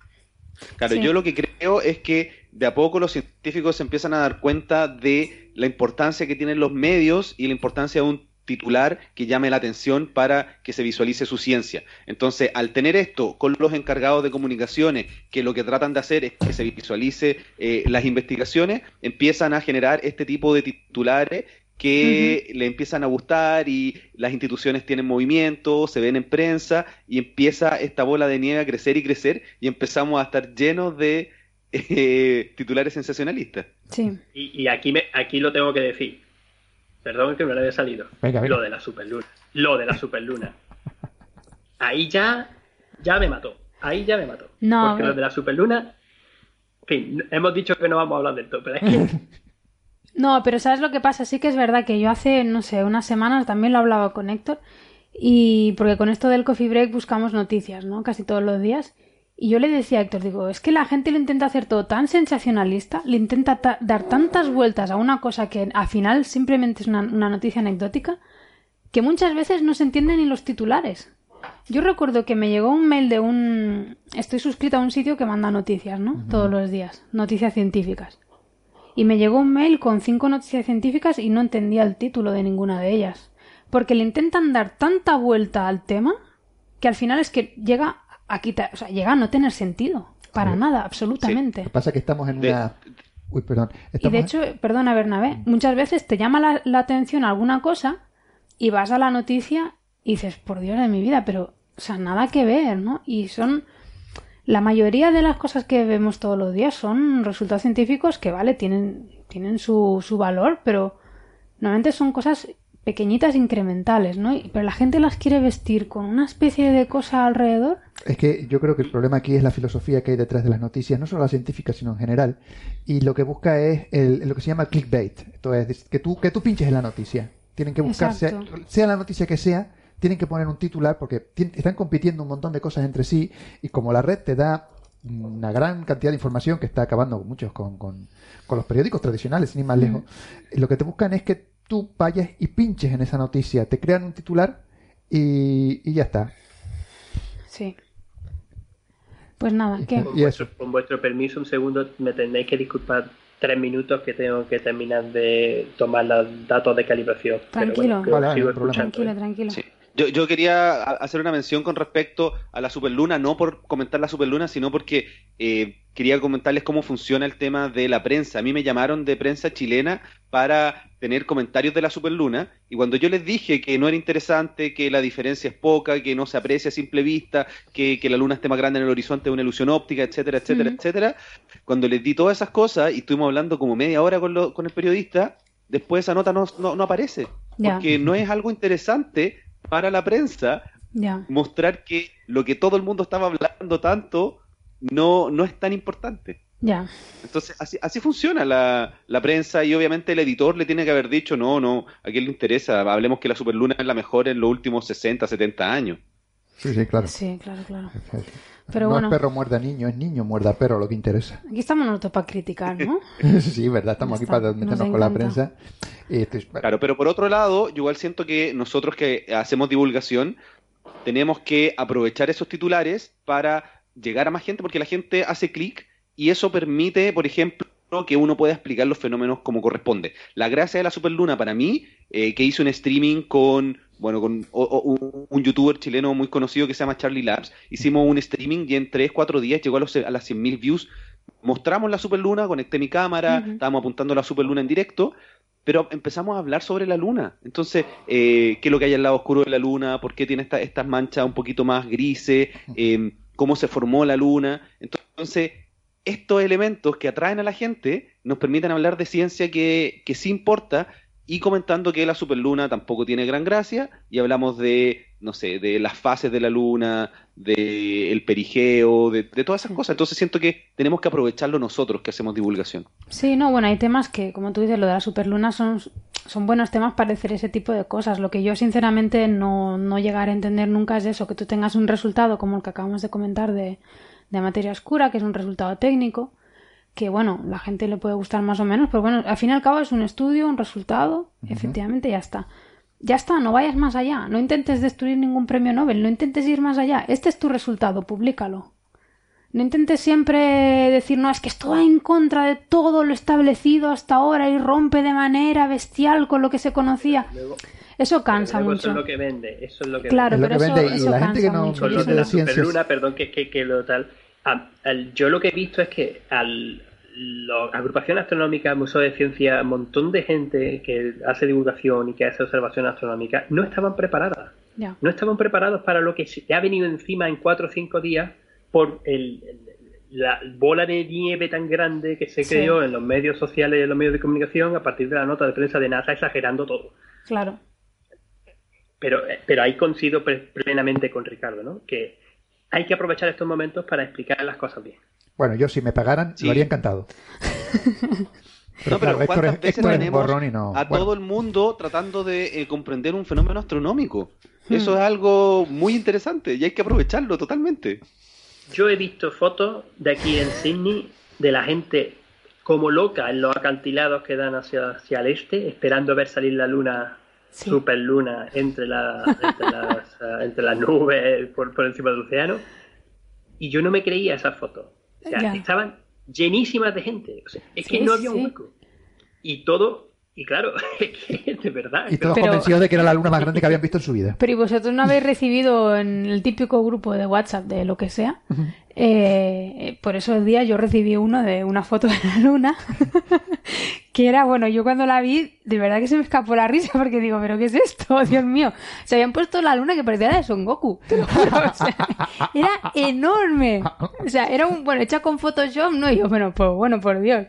Claro, Sí. yo lo que creo es que de a poco los científicos se empiezan a dar cuenta de la importancia que tienen los medios y la importancia de un titular que llame la atención para que se visualice su ciencia. Entonces, al tener esto con los encargados de comunicaciones, que lo que tratan de hacer es que se visualice eh, las investigaciones, empiezan a generar este tipo de titulares que le empiezan a gustar y las instituciones tienen movimiento, se ven en prensa y empieza esta bola de nieve a crecer y crecer y empezamos a estar llenos de eh, titulares sensacionalistas. Sí. Y, y aquí, me, aquí lo tengo que decir. Perdón que me lo haya salido. Venga, venga. Lo de la superluna. Lo de la superluna. Ahí ya, ya me mató. Ahí ya me mató. No, Porque lo de la superluna. En fin, hemos dicho que no vamos a hablar del todo, pero es que No, pero ¿sabes lo que pasa? Sí que es verdad que yo hace, no sé, unas semanas también lo hablaba con Héctor y porque con esto del coffee break buscamos noticias, ¿no? Casi todos los días. Y yo le decía a Héctor, digo, es que la gente lo intenta hacer todo tan sensacionalista, le intenta ta- dar tantas vueltas a una cosa que al final simplemente es una, una noticia anecdótica, que muchas veces no se entienden ni los titulares. Yo recuerdo que me llegó un mail de un... Estoy suscrita a un sitio que manda noticias, ¿no? Todos los días, noticias científicas. Y me llegó un mail con cinco noticias científicas y no entendía el título de ninguna de ellas. Porque le intentan dar tanta vuelta al tema que al final es que llega a quitar, o sea, llega a no tener sentido. Para nada, absolutamente. Lo que pasa es que estamos en De- una. Uy, perdón. Y de en- hecho, perdona Bernabé, muchas veces te llama la, la atención alguna cosa y vas a la noticia y dices, por Dios de mi vida, pero, o sea, nada que ver, ¿no? Y son, la mayoría de las cosas que vemos todos los días son resultados científicos que, vale, tienen, tienen su, su valor, pero normalmente son cosas pequeñitas incrementales, ¿no? Pero la gente las quiere vestir con una especie de cosa alrededor. Es que yo creo que el problema aquí es la filosofía que hay detrás de las noticias, no solo las científicas, sino en general. Y lo que busca es el- lo que se llama clickbait. Esto es que tú, que tú pinches en la noticia. Tienen que buscarse, Exacto. sea la noticia que sea, tienen que poner un titular porque están compitiendo un montón de cosas entre sí y como la red te da una gran cantidad de información que está acabando muchos con, con, con los periódicos tradicionales, sin ir más lejos, lo que te buscan es que tú vayas y pinches en esa noticia, te crean un titular y, y ya está. Sí. Pues nada, ¿qué? con, vuestro, con vuestro permiso, un segundo, me tendréis que disculpar tres minutos que tengo que terminar de tomar los datos de calibración. Pero Tranquilo. bueno, Vale, sigo no escuchando, Tranquilo, ¿eh? tranquilo. Sí. Yo, yo quería hacer una mención con respecto a la superluna, no por comentar la superluna, sino porque eh, quería comentarles cómo funciona el tema de la prensa. A mí me llamaron de prensa chilena para tener comentarios de la superluna y cuando yo les dije que no era interesante, que la diferencia es poca, que no se aprecia a simple vista, que, que la luna esté más grande en el horizonte es una ilusión óptica, etcétera, etcétera, etcétera, cuando les di todas esas cosas y estuvimos hablando como media hora con, lo- con el periodista, después esa nota no, no, no aparece. Porque no es algo interesante para la prensa mostrar que lo que todo el mundo estaba hablando tanto no, no es tan importante. Ya. Entonces, así, así funciona la, la prensa y obviamente el editor le tiene que haber dicho, no, no, a quién le interesa, hablemos que la Superluna es la mejor en los últimos 60, 70 años. Sí, sí, claro. Sí, claro, claro. Pero no bueno, es perro muerda niño, es niño muerda perro lo que interesa. aquí estamos nosotros para criticar, ¿no? sí, verdad, estamos Ya aquí está, para nos meternos con la prensa. Es- Claro, pero por otro lado, yo igual siento que nosotros que hacemos divulgación tenemos que aprovechar esos titulares para llegar a más gente porque la gente hace clic y eso permite, por ejemplo, que uno pueda explicar los fenómenos como corresponde. La gracia de la Superluna para mí, eh, que hice un streaming con, bueno, con o- o- un, youtuber chileno muy conocido que se llama Charlie Labs, hicimos un streaming y en 3, 4 días llegó a, los, a las 100.000 views. Mostramos la Superluna, conecté mi cámara, estábamos apuntando a la Superluna en directo, pero empezamos a hablar sobre la luna. Entonces, eh, ¿qué es lo que hay al lado oscuro de la luna? ¿Por qué tiene esta- estas manchas un poquito más grises? Eh, ¿Cómo se formó la luna? Entonces, estos elementos que atraen a la gente nos permiten hablar de ciencia que, que sí importa y comentando que la superluna tampoco tiene gran gracia y hablamos de, no sé, de las fases de la luna, de el perigeo, de, de todas esas cosas. Entonces siento que tenemos que aprovecharlo nosotros que hacemos divulgación. Sí, no, bueno, hay temas que, como tú dices, lo de la superluna son, son buenos temas para hacer ese tipo de cosas. Lo que yo, sinceramente, no, no llegaré a entender nunca es eso, que tú tengas un resultado como el que acabamos de comentar de, de materia oscura, que es un resultado técnico, que, bueno, la gente le puede gustar más o menos, pero bueno, al fin y al cabo es un estudio, un resultado, efectivamente, ya está. Ya está, no vayas más allá, no intentes destruir ningún premio Nobel, no intentes ir más allá. Este es tu resultado, públicalo. No intentes siempre decir, no, es que esto va en contra de todo lo establecido hasta ahora y rompe de manera bestial con lo que se conocía. Eso cansa mucho. Eso es lo que vende, eso es lo que Claro, Es lo pero que eso, vende, y eso la gente que cansa no- y la superluna, perdón, que, que, que lo tal. a- al- yo lo que he visto es que al la agrupación astronómica, Museo de Ciencia, un montón de gente que hace divulgación y que hace observación astronómica, no estaban preparadas. No estaban preparados para lo que se ha venido encima en cuatro o cinco días por el, el- la bola de nieve tan grande que se Sí. creó en los medios sociales y en los medios de comunicación a partir de la nota de prensa de NASA exagerando todo. Claro. Pero, pero ahí coincido plenamente con Ricardo, ¿no? Que hay que aprovechar estos momentos para explicar las cosas bien. Bueno, yo si me pagaran, Sí. lo haría encantado. Pero no, pero claro, Héctor ¿cuántas es- veces Héctor tenemos borrón y no- a bueno. todo el mundo tratando de eh, comprender un fenómeno astronómico? Hmm. Eso es algo muy interesante y hay que aprovecharlo totalmente. Yo he visto fotos de aquí en Sydney de la gente como loca en los acantilados que dan hacia, hacia el este, esperando ver salir la luna, Sí. superluna, entre, la, entre, las, eh, entre las nubes por, por encima del océano. Y yo no me creía esas fotos. O sea, Ya. estaban llenísimas de gente. O sea, es que no había un hueco. Y todo, y claro, es que de verdad. Y todos Pero- convencidos de que era la luna más grande que habían visto en su vida. Pero ¿y vosotros no habéis recibido en el típico grupo de WhatsApp de lo que sea? Eh, por esos días yo recibí uno de una foto de la luna que era, bueno, yo cuando la vi, de verdad que se me escapó la risa porque digo, ¿pero qué es esto? Dios mío. Se habían puesto la luna que parecía de Son Goku. era enorme. O sea, era un, bueno, hecha con Photoshop, ¿no? Y yo, bueno, pues bueno, por Dios.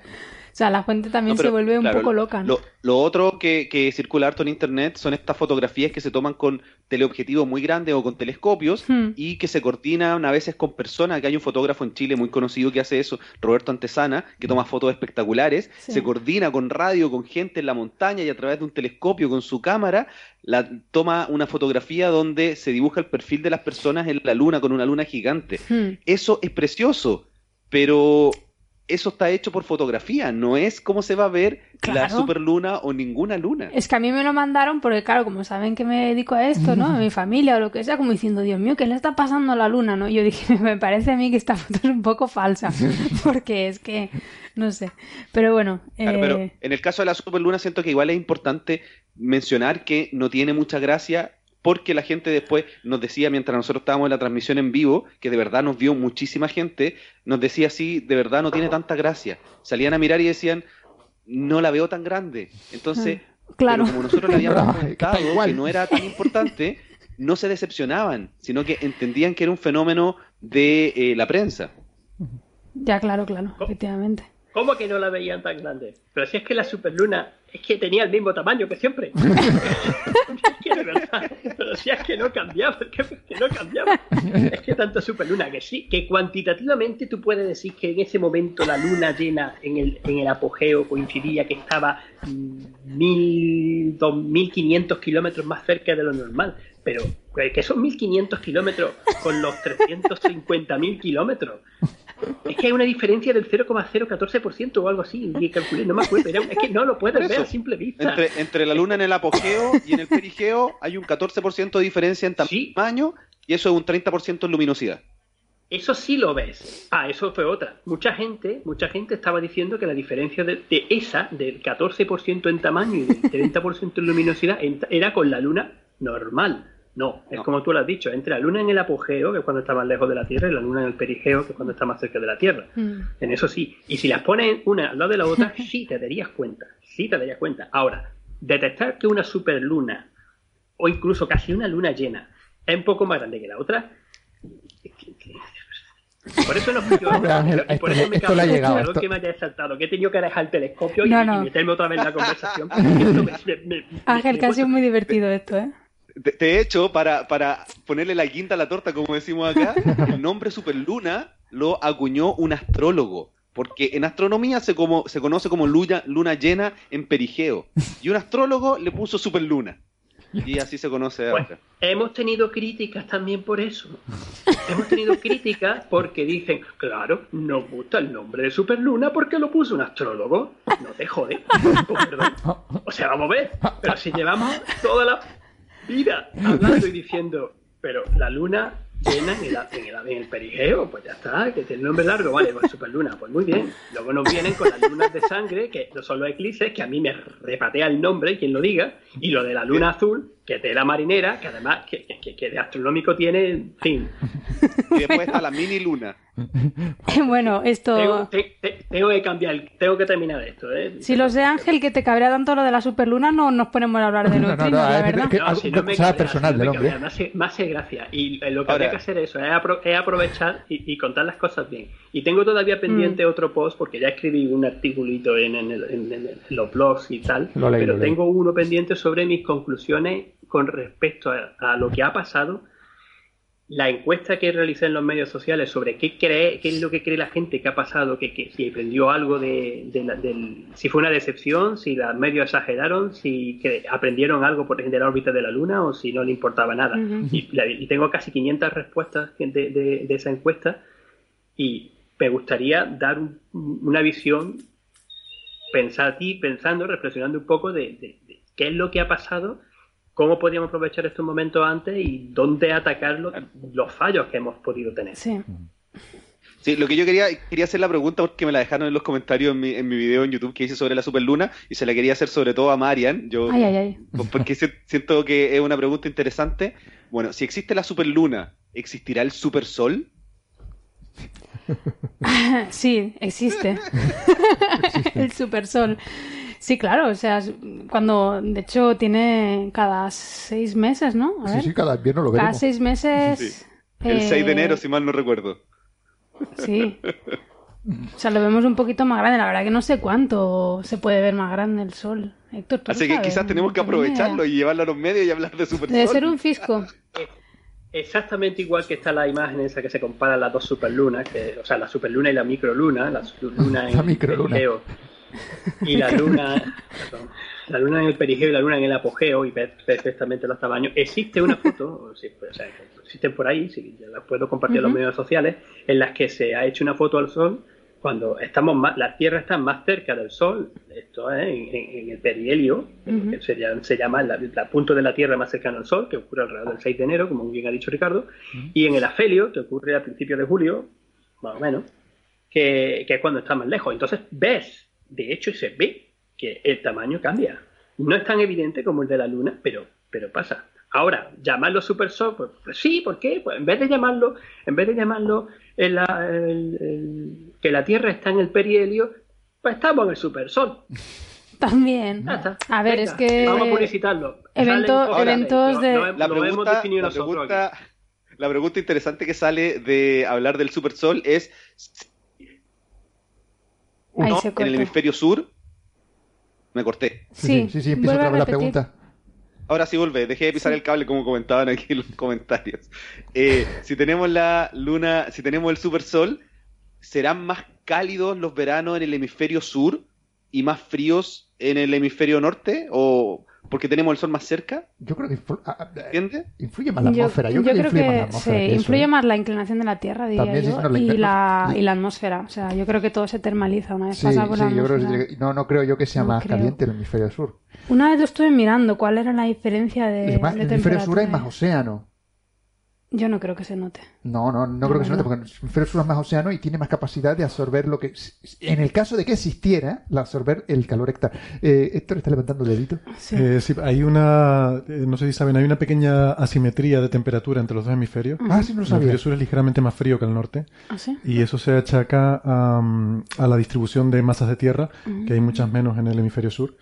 O sea, la gente también No, pero, se vuelve un poco loca. ¿no? Lo, lo otro que, que circula harto en internet son estas fotografías que se toman con teleobjetivos muy grandes o con telescopios Hmm. y que se coordinan a veces con personas. Que hay un fotógrafo en Chile muy conocido que hace eso, Roberto Antesana, que toma fotos espectaculares. Sí. Se coordina con radio, con gente en la montaña y a través de un telescopio con su cámara la, toma una fotografía donde se dibuja el perfil de las personas en la luna con una luna gigante. Hmm. Eso es precioso, pero eso está hecho por fotografía, no es como se va a ver la superluna o ninguna luna. Es que a mí me lo mandaron porque, claro, como saben que me dedico a esto, ¿no? A mi familia o lo que sea, como diciendo, Dios mío, ¿qué le está pasando a la luna, no? Y yo dije, me parece a mí que esta foto es un poco falsa, porque es que, no sé. Pero bueno, Claro, eh, pero en el caso de la superluna siento que igual es importante mencionar que no tiene mucha gracia porque la gente después nos decía mientras nosotros estábamos en la transmisión en vivo, que de verdad nos vio muchísima gente, nos decía así, de verdad no tiene tanta gracia. Salían a mirar y decían, no la veo tan grande. Entonces, Ah, claro. pero como nosotros le habíamos que igual. que no era tan importante, no se decepcionaban, sino que entendían que era un fenómeno de eh, la prensa. ya, claro, claro, efectivamente. ¿Cómo que no la veían tan grande? Pero si es que la superluna es que tenía el mismo tamaño que siempre. es que de verdad, pero si es que no cambiaba, es que, es que no cambiaba. Es que tanto superluna que sí, que cuantitativamente tú puedes decir que en ese momento la luna llena en el, en el apogeo coincidía que estaba mm, mil, dos, mil quinientos kilómetros más cerca de lo normal. Pero eh, que son 1500 kilómetros con los 350.000 kilómetros. Es que hay una diferencia del 0,014% o algo así. Y calculé, no me acuerdo. Era- es que no lo puedes ver a simple vista. Entre, entre la luna en el apogeo y en el perigeo hay un 14% de diferencia en tamaño y eso es un 30% en luminosidad. Eso sí lo ves. Ah, eso fue otra. Mucha gente, mucha gente estaba diciendo que la diferencia de, de esa, del 14% en tamaño y del 30% en luminosidad, en- era con la luna normal. No, es como tú lo has dicho, entre la luna en el apogeo, que es cuando está más lejos de la Tierra, y la luna en el perigeo, que es cuando está más cerca de la Tierra. En eso sí. Y si las pones una al lado de la otra, sí te darías cuenta. Sí te darías cuenta. Ahora, detectar que una superluna, o incluso casi una luna llena, es un poco más grande que la otra, por eso no yo, Hombre, Ángel, y por esto- eso me esto le ha cabrea llegado, mucho esto- que me haya saltado, que he tenido que dejar el telescopio y, No, y no. meterme otra vez en la conversación. porque esto me- me- me- Ángel, me que ha sido muy divertido esto, ¿eh? De, de hecho, para, para ponerle la quinta a la torta, como decimos acá, el nombre superluna lo acuñó un astrólogo. Porque en astronomía se, como, se conoce como luna, luna llena en perigeo. Y un astrólogo le puso superluna. Y así se conoce ahora. Hemos tenido críticas también por eso. Hemos tenido críticas porque dicen, claro, nos gusta el nombre de Superluna porque lo puso un astrólogo. No te jode. Pues, perdón. O sea, vamos a ver. Pero si llevamos toda la vida hablando y diciendo, pero la luna llena en el, en el, en el perigeo, pues ya está, que tiene nombre largo, vale, pues superluna, pues muy bien. Luego nos vienen con las lunas de sangre, que no son los eclipses, que a mí me repatea el nombre, quien lo diga, y lo de la luna azul, que tela marinera, que además, que, que- que de astronómico tiene, en fin. Y después está la mini luna. bueno, esto... Tengo, te- te- tengo que cambiar, tengo que terminar esto, ¿eh? Si lo sé, Ángel, que te cabrea tanto lo de la superluna, no nos ponemos a hablar de No, no, neutrinos, no, la es que- verdad. que- No, si no me cabrea, personal si no me del hombre. cabrea, Me hace, me hace gracia. Y eh, lo que Ahora- habría que hacer eso es, apro- es aprovechar y, y contar las cosas bien. Y tengo todavía pendiente Mm. otro post, porque ya escribí un articulito en, en el- en- en el- en los blogs y tal, Lo leí, pero lo tengo uno pendiente sobre mis conclusiones con respecto a, a lo que ha pasado. La encuesta que realicé en los medios sociales sobre qué cree, qué es lo que cree la gente que ha pasado, que, que si aprendió algo de, de la- del, si fue una decepción, si los medios exageraron, si que aprendieron algo por ejemplo de la órbita de la Luna o si no le importaba nada. Y, la- y tengo casi 500 respuestas de, esa encuesta y me gustaría dar un- una visión, pensar pensando, reflexionando un poco de, de- de qué es lo que ha pasado, cómo podíamos aprovechar estos momentos antes y dónde atacar los, los fallos que hemos podido tener. Sí. Sí, lo que yo quería, quería hacer la pregunta porque me la dejaron en los comentarios en mi, en mi video en YouTube que hice sobre la superluna y se la quería hacer sobre todo a Marian. Yo, Ay, ay, ay. porque si- siento que es una pregunta interesante. Bueno, si existe la superluna, ¿existirá el supersol? Sí, existe. el supersol. Sí, claro, o sea, cuando, de hecho, tiene cada seis meses, ¿no? A Sí, ver. sí, cada invierno lo Cada veremos. seis meses. Sí. El eh, 6 de enero, si mal no recuerdo. Sí. O sea, lo vemos un poquito más grande. La verdad que no sé cuánto se puede ver más grande el sol. Héctor, ¿tú lo Así que sabes? quizás tenemos que aprovecharlo y llevarlo a los medios y hablar de supersol. Debe ser un fisco. Exactamente igual que está la imagen esa que se compara las dos superlunas, que, o sea, la superluna y la microluna, la luna en La microluna. Y la luna, perdón, la luna en el perigeo y la luna en el apogeo y ves perfectamente los tamaños. Existe una foto, o pues, sea, existen por ahí, sí, ya las puedo compartir en los medios sociales, en las que se ha hecho una foto al sol cuando estamos más, la Tierra está más cerca del Sol, esto es en, en- el perihelio, que se llama, se llama la- el punto de la Tierra más cercano al Sol, que ocurre alrededor del 6 de enero, como bien ha dicho Ricardo, y en el afelio, que ocurre a principios de julio, más o menos, que, que es cuando está más lejos. Entonces ves, de hecho, se ve que el tamaño cambia. No es tan evidente como el de la Luna, pero, pero pasa. Ahora, llamarlo supersol, pues, pues sí, ¿por qué? Pues en vez de llamarlo, en vez de llamarlo en la- el- el- que la Tierra está en el perihelio, pues estamos en el supersol. También. Ya está. A ver, Venga, es que. Vamos a publicitarlo. Evento- eventos de- La pregunta, la, pregunta, la pregunta interesante que sale de hablar del supersol es En el hemisferio sur me corté. Sí, sí, sí, empieza vuelve otra a vez la pregunta. Ahora sí volvé, dejé de pisar el cable como comentaban aquí en los comentarios. Eh, si tenemos la luna, si tenemos el supersol, ¿serán más cálidos los veranos en el hemisferio sur y más fríos en el hemisferio norte? ¿O porque tenemos el sol más cerca? Yo creo que influ- ah, ah, ¿Entiendes? influye más la atmósfera. Yo, creo que influye más la atmósfera. sí, que eso, influye ¿eh? más la inclinación de la Tierra, diría También, yo, no, la y, la, y la atmósfera. O sea, yo creo que todo se termaliza una vez Sí, pasa por sí, la yo creo que no, no creo yo que sea No más creo. caliente el hemisferio sur. Una vez lo estuve mirando, ¿cuál era la diferencia de, de el hemisferio sur hay más océano. Yo no creo que se note. No, no, no No, creo que se note, no. porque el hemisferio sur es más océano y tiene más capacidad de absorber lo que... En el caso de que existiera, la absorber el calor hectár. Eh, Héctor está levantando el dedito. Eh, sí, hay una, eh, no sé si saben, hay una pequeña asimetría de temperatura entre los dos hemisferios. Ah, sí, no lo El sabía. hemisferio sur es ligeramente más frío que el norte. ¿Ah, sí? Y eso se achaca a, a la distribución de masas de tierra, que hay muchas menos en el hemisferio sur.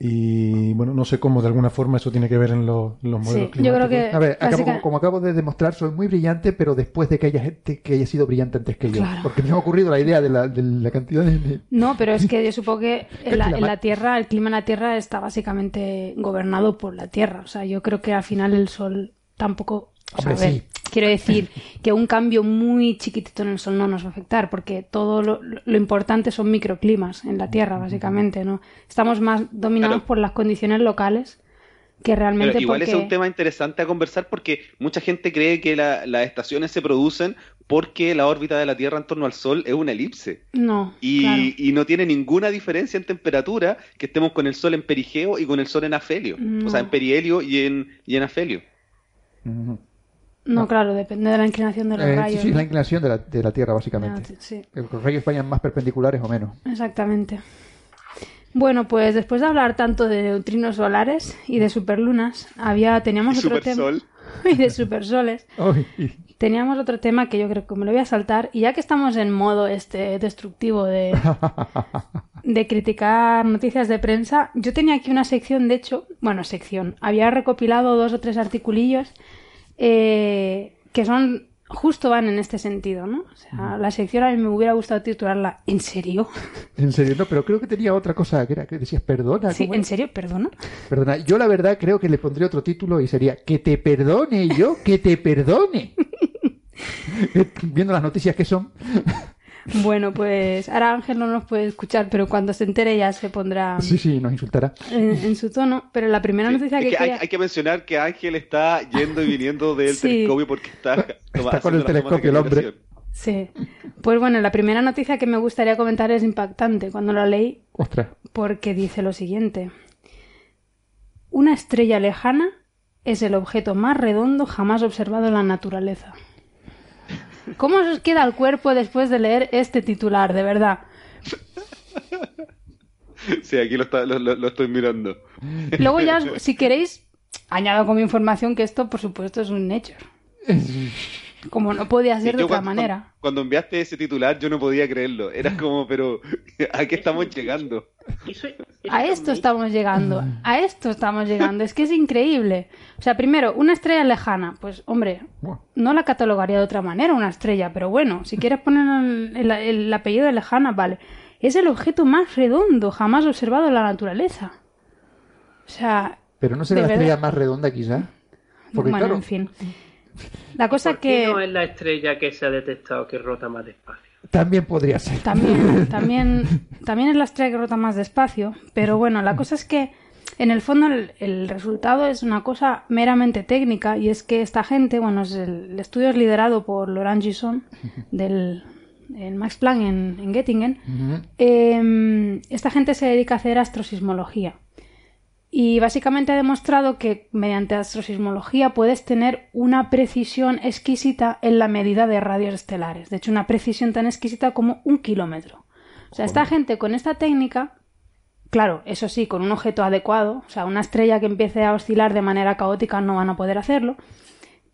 Y bueno, no sé cómo de alguna forma eso tiene que ver en los, los modelos yo creo climáticos. que- A ver, acabo- como, como acabo de demostrar, soy muy brillante, pero después de que haya gente que haya sido brillante antes que yo. Claro. Porque me ha ocurrido la idea de la, de la cantidad de... No, pero es que yo supongo que en la Tierra, el clima en la Tierra está básicamente gobernado por la Tierra. O sea, yo creo que al final el Sol tampoco... o sea, Hombre, a ver, sí. Quiero decir que un cambio muy chiquitito en el Sol no nos va a afectar, porque todo lo, lo importante son microclimas en la Tierra, básicamente, ¿no? Estamos más dominados Claro. por las condiciones locales que realmente Pero igual porque... es un tema interesante a conversar porque mucha gente cree que la- las estaciones se producen porque la órbita de la Tierra en torno al Sol es una elipse. No, Y, claro. y no tiene ninguna diferencia en temperatura que estemos con el Sol en perigeo y con el Sol en afelio. O sea, en perihelio y en, y en afelio. No, claro, depende de la inclinación de los Eh, sí, rayos. sí, ¿no? la inclinación de la, de la Tierra, básicamente. Ah, sí. Que Los rayos vayan más perpendiculares o menos. Exactamente. Bueno, pues después de hablar tanto de neutrinos solares y de superlunas, había teníamos Y otro tema supersol. y de supersoles. Teníamos otro tema que yo creo que me lo voy a saltar y ya que estamos en modo este destructivo de de criticar noticias de prensa, yo tenía aquí una sección, de hecho, bueno, sección, había recopilado dos o tres articulillos eh, que son justo van en este sentido, ¿no? O sea, la sección a mí me hubiera gustado titularla ¿En serio? En serio, no, pero creo que tenía otra cosa, que era que decías, perdona. Sí, ¿cómo ¿en era? serio? ¿Perdona? Perdona, yo la verdad creo que le pondría otro título y sería Que te perdone yo, que te perdone. Viendo las noticias que son. Bueno, pues ahora Ángel no nos puede escuchar, pero cuando se entere ya se pondrá Sí, sí, nos insultará. en, en su tono. Pero la primera noticia Es que, que hay, quería- hay que mencionar que Ángel está yendo y viniendo del Sí. telescopio porque está, Está con el telescopio el hombre. Sí. Pues bueno, la primera noticia que me gustaría comentar es impactante cuando la leí Ostras. porque dice lo siguiente. Una estrella lejana es el objeto más redondo jamás observado en la naturaleza. ¿Cómo os queda el cuerpo después de leer este titular, de verdad? Sí, aquí lo, está- lo- estoy mirando. Luego ya, si queréis, añado como información que esto, por supuesto, es un Nature. Como no podía ser Sí, de otra cuando- manera. Cuando enviaste ese titular yo no podía creerlo. Era como, pero ¿a qué estamos llegando? A esto estamos llegando, a esto estamos llegando. Es que es increíble. O sea, primero, una estrella lejana. Pues, hombre, no la catalogaría de otra manera una estrella, pero bueno, si quieres poner el, el- el apellido de lejana, vale. Es el objeto más redondo jamás observado en la naturaleza. O sea, Pero no será De la estrella verdad. más redonda, quizá. Porque bueno, claro, en fin. La cosa ¿Por qué que... no es la estrella que se ha detectado que rota más despacio? También podría ser. También, también, también es la estrella que rota más despacio, pero bueno, la cosa es que en el fondo el, el resultado es una cosa meramente técnica y es que esta gente, bueno, es el, el estudio es liderado por Laurent Gisson del el Max Planck en, en Göttingen. Eh, esta gente se dedica a hacer astrosismología. Y básicamente ha demostrado que mediante astrosismología puedes tener una precisión exquisita en la medida de radios estelares. De hecho, una precisión tan exquisita como un kilómetro. O sea, esta gente con esta técnica, claro, eso sí, con un objeto adecuado, o sea, una estrella que empiece a oscilar de manera caótica no van a poder hacerlo,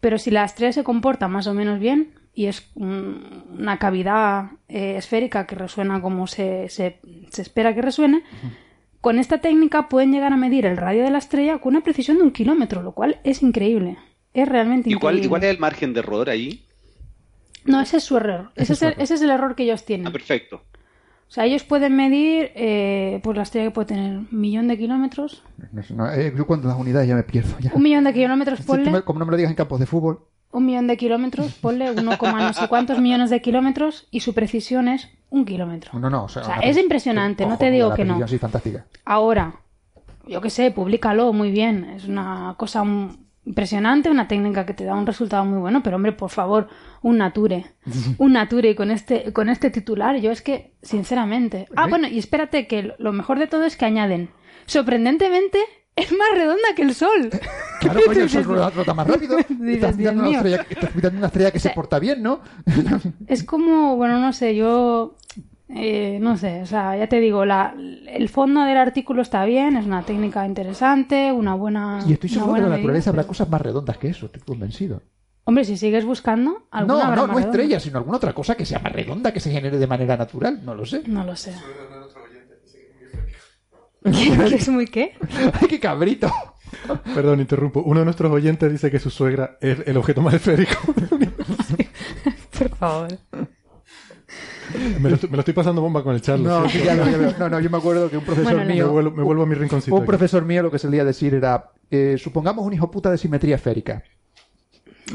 pero si la estrella se comporta más o menos bien y es un- una cavidad eh, esférica que resuena como se, se- se espera que resuene, con esta técnica pueden llegar a medir el radio de la estrella con una precisión de un kilómetro, lo cual es increíble. Es realmente ¿Y cuál, increíble. y cuál es el margen de error ahí? No, ese es su error. Ese, es el, ese es el error que ellos tienen. Ah, perfecto. O sea, ellos pueden medir, eh, pues la estrella que puede tener un millón de kilómetros. No sé, no, eh, yo cuando las unidades ya me pierdo. Ya. Un millón de kilómetros, me- ponle. como no me lo digas en campos de fútbol. Un millón de kilómetros, ponle 1, no sé cuántos millones de kilómetros y su precisión es un kilómetro. No, no, o sea, O sea, una es pre- impresionante, no te digo la que no. Sí, fantástica. Ahora, yo qué sé, públicalo muy bien. Es una cosa impresionante, una técnica que te da un resultado muy bueno, pero hombre, por favor, un nature. Un nature y con este, con este titular, yo es que, sinceramente. Ah, bueno, y espérate que lo mejor de todo es que añaden. Sorprendentemente, es más redonda que el Sol. Claro, coño, el sol rota, rota más rápido. Dices, Estás mirando, una estrella, estás mirando una estrella que se porta bien, ¿no? Es como, bueno, no sé, yo eh, no sé, o sea, ya te digo, la, el fondo del artículo está bien, es una técnica interesante, una buena. Y estoy seguro que en la naturaleza habrá cosas más redondas que eso, estoy convencido. Hombre, si sigues buscando, alguna No, no, no redonda. estrellas, sino alguna otra cosa que sea más redonda, que se genere de manera natural, no lo sé. No lo sé. ¿Qué es muy qué? ¡Ay, qué cabrito! Perdón, interrumpo. Uno de nuestros oyentes dice que su suegra es el objeto más esférico. Por favor. me, lo, estoy- me lo estoy pasando bomba con el Charles. No, ¿sí? ya veo, ya no, no, yo me acuerdo que un profesor Bueno, mío, me, vuelvo, me vuelvo a mi rinconcito. un aquí. profesor mío lo que solía decir era, eh, supongamos un hijo puta de simetría esférica.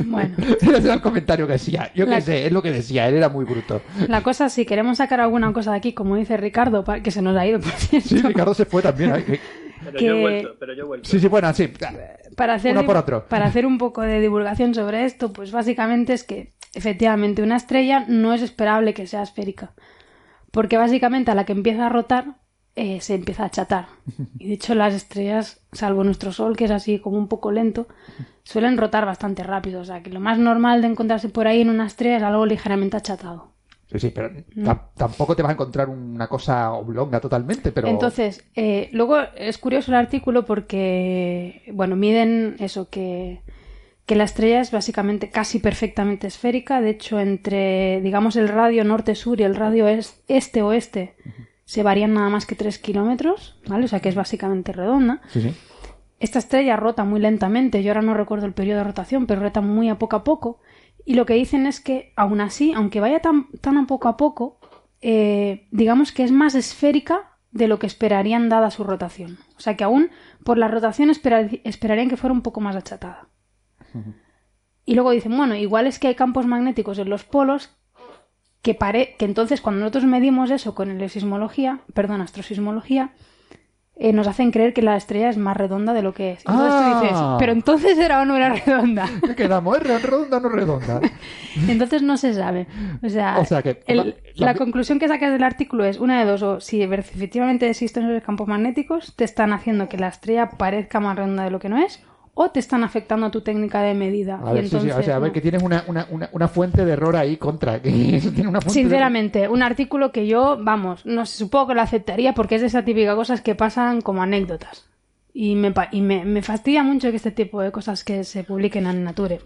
Bueno, Ese era el comentario que decía. Yo La- qué sé, es lo que decía, él era muy bruto. la cosa, si queremos sacar alguna cosa de aquí, como dice Ricardo, que se nos ha ido, por cierto, Sí, Ricardo se fue también. Pero Que- yo he vuelto, pero yo he vuelto. Sí, sí, bueno, sí. para hacer, Uno por otro. para hacer un poco de divulgación sobre esto, pues básicamente es que efectivamente una estrella no es esperable que sea esférica. Porque básicamente a la que empieza a rotar eh, se empieza a achatar. Y de hecho las estrellas, salvo nuestro Sol, que es así como un poco lento, suelen rotar bastante rápido. O sea que lo más normal de encontrarse por ahí en una estrella es algo ligeramente achatado. Sí, sí, pero tam- tampoco te vas a encontrar una cosa oblonga totalmente, pero... Entonces, eh, luego es curioso el artículo porque, bueno, miden eso, que, que la estrella es básicamente casi perfectamente esférica. De hecho, entre, digamos, el radio norte-sur y el radio es- este-oeste se varían nada más que 3 kilómetros, ¿vale? O sea que es básicamente redonda. Sí, sí. Esta estrella rota muy lentamente, yo ahora no recuerdo el periodo de rotación, pero rota muy a poco a poco. Y lo que dicen es que, aún así, aunque vaya tan, tan a poco a poco, eh, digamos que es más esférica de lo que esperarían dada su rotación. O sea que aún por la rotación esperar- esperarían que fuera un poco más achatada. Y luego dicen, bueno, igual es que hay campos magnéticos en los polos que, pare que entonces cuando nosotros medimos eso con heliosismología, perdón, astrosismología, eh, nos hacen creer que la estrella es más redonda de lo que es. Entonces tú dices, Ah. pero entonces era o no era redonda. ¿Qué quedamos? ¿Es re- redonda o no redonda? Entonces no se sabe. O sea, O sea que- el- la- la, la- conclusión que sacas del artículo es una de dos, o si efectivamente existen esos campos magnéticos, te están haciendo que la estrella parezca más redonda de lo que no es, o te están afectando a tu técnica de medida. A sí, sí, o sea, a ver no. que tienes una, una, una, una fuente de error ahí contra. Que tiene una fuente de- Sinceramente, un artículo que yo, vamos, no sé, supongo que lo aceptaría porque es de esa típica cosas que pasan como anécdotas. Y me, y me, me fastidia mucho que este tipo de cosas que se publiquen en Nature.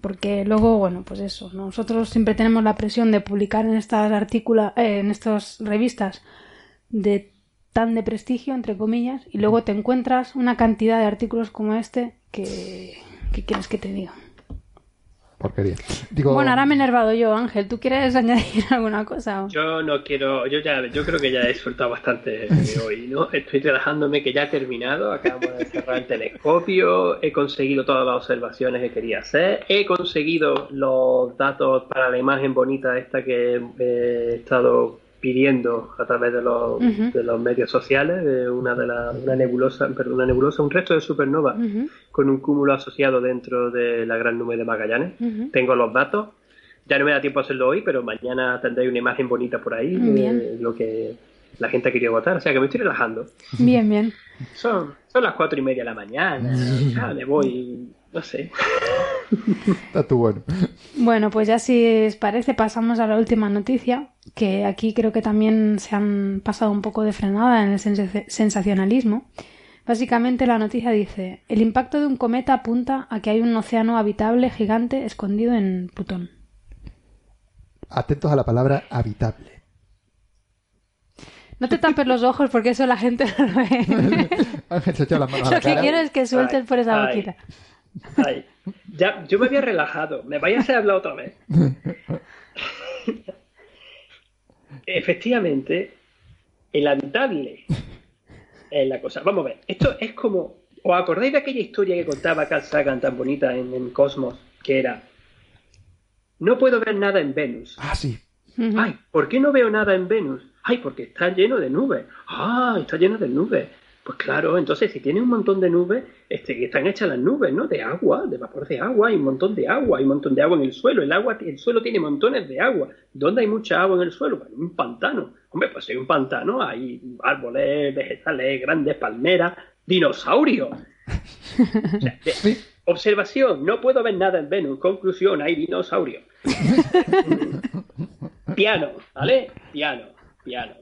Porque luego, bueno, pues eso, nosotros siempre tenemos la presión de publicar en estas artículos, en estas revistas de tan de prestigio, entre comillas, y luego te encuentras una cantidad de artículos como este que, ¿qué quieres que te diga? Porquería. Digo, Bueno, ahora me he enervado yo, Ángel. ¿Tú quieres añadir alguna cosa? Yo no quiero, yo ya, yo creo que ya he soltado bastante de hoy, ¿no? Estoy relajándome que ya he terminado, acabamos de cerrar el telescopio, he conseguido todas las observaciones que quería hacer, he conseguido los datos para la imagen bonita esta que he estado pidiendo a través de los, de los medios sociales, de una de las, una nebulosa, perdón, una nebulosa, un resto de supernova con un cúmulo asociado dentro de la gran nube de Magallanes. Tengo los datos. Ya no me da tiempo a hacerlo hoy, pero mañana tendré una imagen bonita por ahí Bien. de lo que la gente ha querido votar. O sea que me estoy relajando. Bien, bien. Son, son las cuatro y media de la mañana. Ya me voy, no sé. Está tú bueno. Bueno, pues ya si os parece pasamos a la última noticia, que aquí creo que también se han pasado un poco de frenada en el sens- sensacionalismo. Básicamente la noticia dice, el impacto de un cometa apunta a que hay un océano habitable gigante escondido en Plutón. Atentos a la palabra habitable. No te tapes los ojos porque eso la gente no lo ve. Ángel se echa las manos a Lo que quiero es que sueltes Ay, por esa boquita. Ay, ya, yo me había relajado. Me vaya a hablar otra vez. efectivamente, el habitable es la cosa. Vamos a ver, esto es como. ¿Os acordáis de aquella historia que contaba Carl Sagan tan bonita en, en Cosmos? Que era. No puedo ver nada en Venus. Ah, sí. Ay, ¿por qué no veo nada en Venus? Ay, porque está lleno de nubes. Ah, está lleno de nubes. Pues claro, entonces si tiene un montón de nubes, este, que están hechas las nubes, ¿no? De agua, de vapor de agua, hay un montón de agua, hay un montón de agua en el suelo. El agua, el suelo tiene montones de agua. ¿Dónde hay mucha agua en el suelo? Bueno, un pantano. Hombre, pues hay un pantano, hay árboles, vegetales, grandes palmeras, dinosaurios. O sea, de- Observación, no puedo ver nada en Venus. Conclusión, hay dinosaurios. piano, ¿vale? Piano, piano.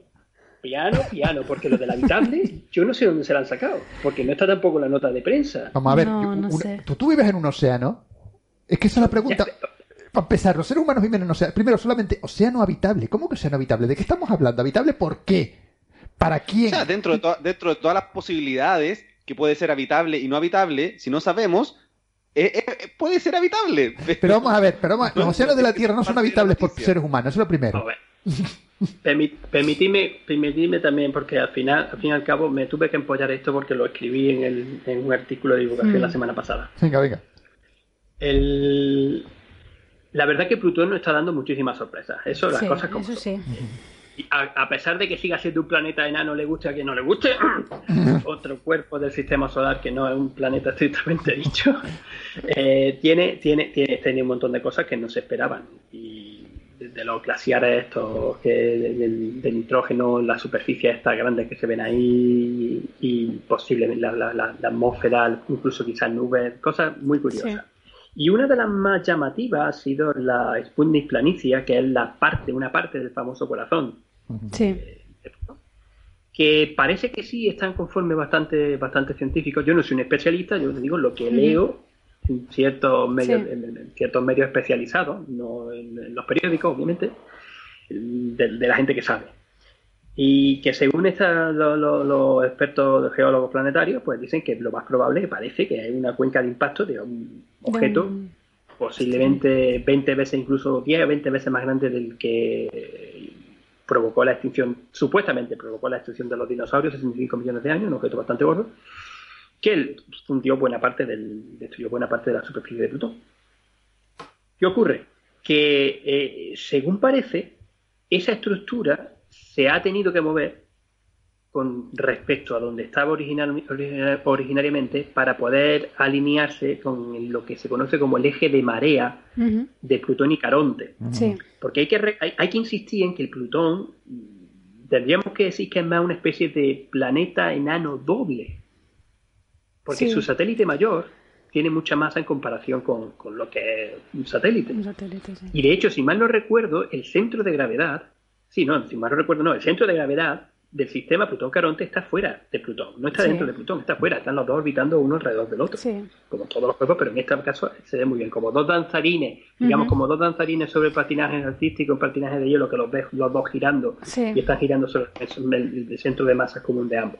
Piano, piano, porque lo del habitable, yo no sé dónde se lo han sacado, porque no está tampoco la nota de prensa. Vamos a ver, No, yo- no una- sé. ¿tú, tú vives en un océano. Es que esa es la pregunta. Para empezar, los seres humanos viven en un océano. Primero, solamente océano habitable. ¿Cómo que océano habitable? ¿De qué estamos hablando? ¿Habitable por qué? ¿Para O quién? sea, dentro de, to- dentro de todas las posibilidades que puede ser habitable y no habitable, si no sabemos, eh, eh, puede ser habitable. Pero vamos a ver, pero vamos a- los océanos de la Tierra no son habitables por seres humanos, eso es lo primero. A ver. Permi- permitidme, permitidme también, porque al final, al fin y al cabo, me tuve que empollar esto porque lo escribí en, el- en un artículo de divulgación Mm. la semana pasada. Venga, venga. El- La verdad que Plutón nos está dando muchísimas sorpresas. Eso, las Sí, cosas como eso sí. A, a pesar de que siga siendo un planeta enano, le guste a quien no le guste, otro cuerpo del sistema solar que no es un planeta estrictamente dicho, eh, tiene, tiene, tiene, tiene un montón de cosas que no se esperaban. Y desde los glaciares estos que, del nitrógeno, la superficie esta grande que se ven ahí, y posiblemente la, la- la- la atmósfera, incluso quizás nubes, cosas muy curiosas. Y una de las más llamativas ha sido la Sputnik planicia, que es la parte, una parte del famoso corazón, Sí. que parece que sí están conforme bastante, bastante científicos. Yo no soy un especialista, yo te digo lo que leo en ciertos medios, Sí. en, en ciertos medios especializados, no en, en los periódicos, obviamente, de, de la gente que sabe. Y que según esta, lo- lo- los expertos geólogos planetarios, pues dicen que lo más probable parece que hay una cuenca de impacto de un objeto un- posiblemente 20 veces, incluso 10 o 20 veces más grande del que provocó la extinción, supuestamente provocó la extinción de los dinosaurios 65 millones de años, un objeto bastante gordo, que fundió buena parte del, destruyó buena parte de la superficie de Plutón. ¿Qué ocurre? Que eh, según parece, esa estructura se ha tenido que mover con respecto a donde estaba original- origina- originariamente para poder alinearse con lo que se conoce como el eje de marea de Plutón y Caronte. Sí. Porque hay que, re- hay, hay que insistir en que el Plutón tendríamos que decir que es más una especie de planeta enano doble. Porque Sí. su satélite mayor tiene mucha masa en comparación con, con lo que es un satélite. Un satélite, sí. Y de hecho, si mal no recuerdo, el centro de gravedad, sí, no, si mal no recuerdo, no, el centro de gravedad del sistema Plutón-Caronte está fuera de Plutón, no está Sí. dentro de Plutón, está fuera, están los dos orbitando uno alrededor del otro, Sí. como todos los cuerpos, pero en este caso se ve muy bien, como dos danzarines, digamos, como dos danzarines sobre patinajes artísticos, patinajes de hielo, que los ves los dos girando Sí. y están girando sobre el, centro de masa común de ambos.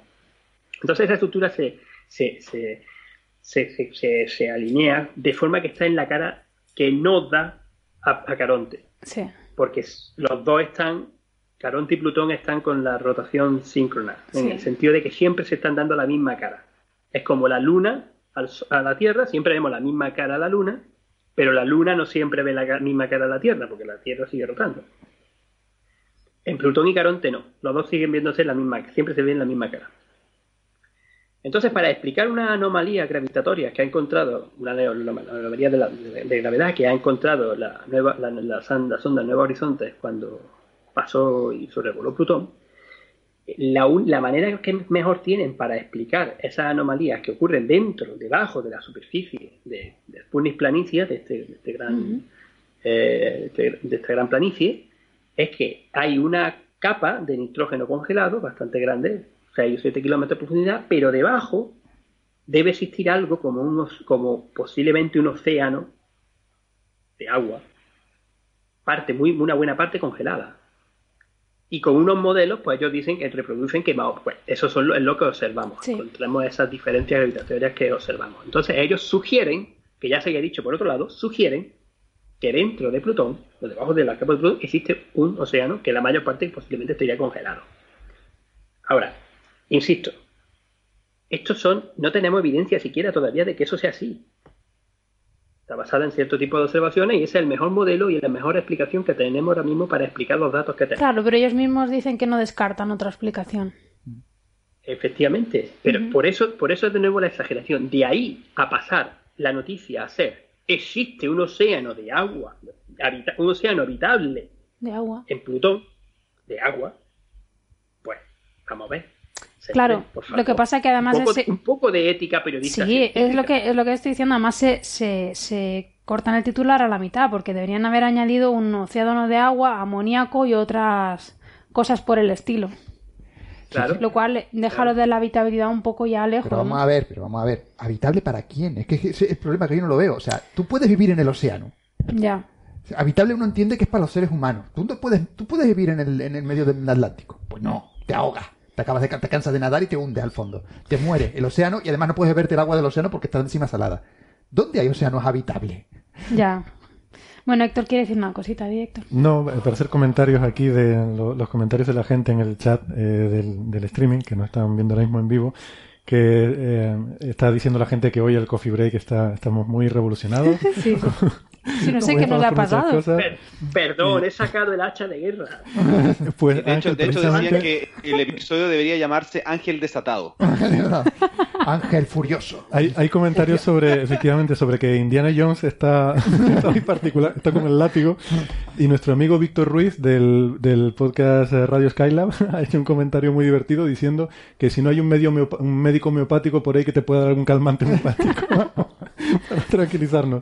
Entonces esa estructura se, se, se, se, se- alinea de forma que está en la cara que no da a, a Caronte, Sí. porque los dos están, Caronte y Plutón están con la rotación síncrona, en el sentido de que siempre se están dando la misma cara. Es como la Luna al a la Tierra, siempre vemos la misma cara a la Luna, pero la Luna no siempre ve la misma cara a la Tierra, porque la Tierra sigue rotando. En Plutón y Caronte no, los dos siguen viéndose la misma, siempre se ven la misma cara. Entonces, para explicar una anomalía gravitatoria que ha encontrado, una ano- una anomalía de, la- de- de gravedad que ha encontrado la, nueva, la, la sonda Nueva Horizontes cuando pasó y sobrevoló Plutón, la, un- la manera que mejor tienen para explicar esas anomalías que ocurren dentro, debajo de la superficie de, de Sputnik Planitia, de este, de este gran, eh, de, de esta gran planicie, es que hay una capa de nitrógeno congelado bastante grande, 6 o 7 kilómetros de profundidad, pero debajo debe existir algo como, unos, como posiblemente un océano de agua, parte muy, una buena parte congelada. Y con unos modelos, pues ellos dicen que reproducen quemados. Pues eso son lo, es lo que observamos. Sí. Encontramos esas diferencias gravitatorias que observamos. Entonces ellos sugieren, que ya se había dicho por otro lado, sugieren que dentro de Plutón, o debajo de la capa de Plutón, existe un océano que la mayor parte posiblemente estaría congelado. Ahora, insisto, estos son, no tenemos evidencia siquiera todavía de que eso sea así. Está basada en cierto tipo de observaciones y es el mejor modelo y la mejor explicación que tenemos ahora mismo para explicar los datos que tenemos. Claro, pero ellos mismos dicen que no descartan otra explicación. Efectivamente, pero por eso, por eso es de nuevo la exageración. De ahí a pasar la noticia a ser existe un océano de agua, habita- un océano habitable De agua. en Plutón, de agua, pues vamos a ver. Se Claro, por lo que pasa que además un poco, ese- un poco de ética periodista. Sí, es lo que es lo que estoy diciendo. Además se, se, se cortan el titular a la mitad porque deberían haber añadido un océano de agua, amoníaco y otras cosas por el estilo. Claro. Lo cual deja lo de la habitabilidad un poco ya lejos. Pero vamos ¿no? a ver, pero vamos a ver. ¿Habitable para quién? Es que ese es el problema que yo no lo veo. O sea, tú puedes vivir en el océano. Ya. Habitable uno entiende que es para los seres humanos. Tú, no puedes, tú puedes vivir en el, en el medio del Atlántico. Pues no, te ahogas. Te acabas de te cansas de nadar y te hundes al fondo. Te muere el océano y además no puedes beberte el agua del océano porque está encima salada. ¿Dónde hay océanos habitables? Ya. Bueno, Héctor quiere decir una cosita, di, Héctor. No, eh, para hacer comentarios aquí de lo- los comentarios de la gente en el chat eh, del, del streaming, que no están viendo ahora mismo en vivo, que eh, está diciendo la gente que hoy el coffee break está, estamos muy revolucionados. Sí. Sí, no sé qué nos ha pasado. Per- perdón, he sacado el hacha de guerra. Pues, De hecho, Ángel, de hecho decían que el episodio debería llamarse Ángel Desatado. Ángel furioso. Hay, hay comentarios sobre, efectivamente, sobre que Indiana Jones está, está muy particular, está con el látigo. Y nuestro amigo Víctor Ruiz del, del podcast Radio Skylab ha hecho un comentario muy divertido diciendo que si no hay un, medio un médico homeopático por ahí que te pueda dar algún calmante homeopático para tranquilizarnos.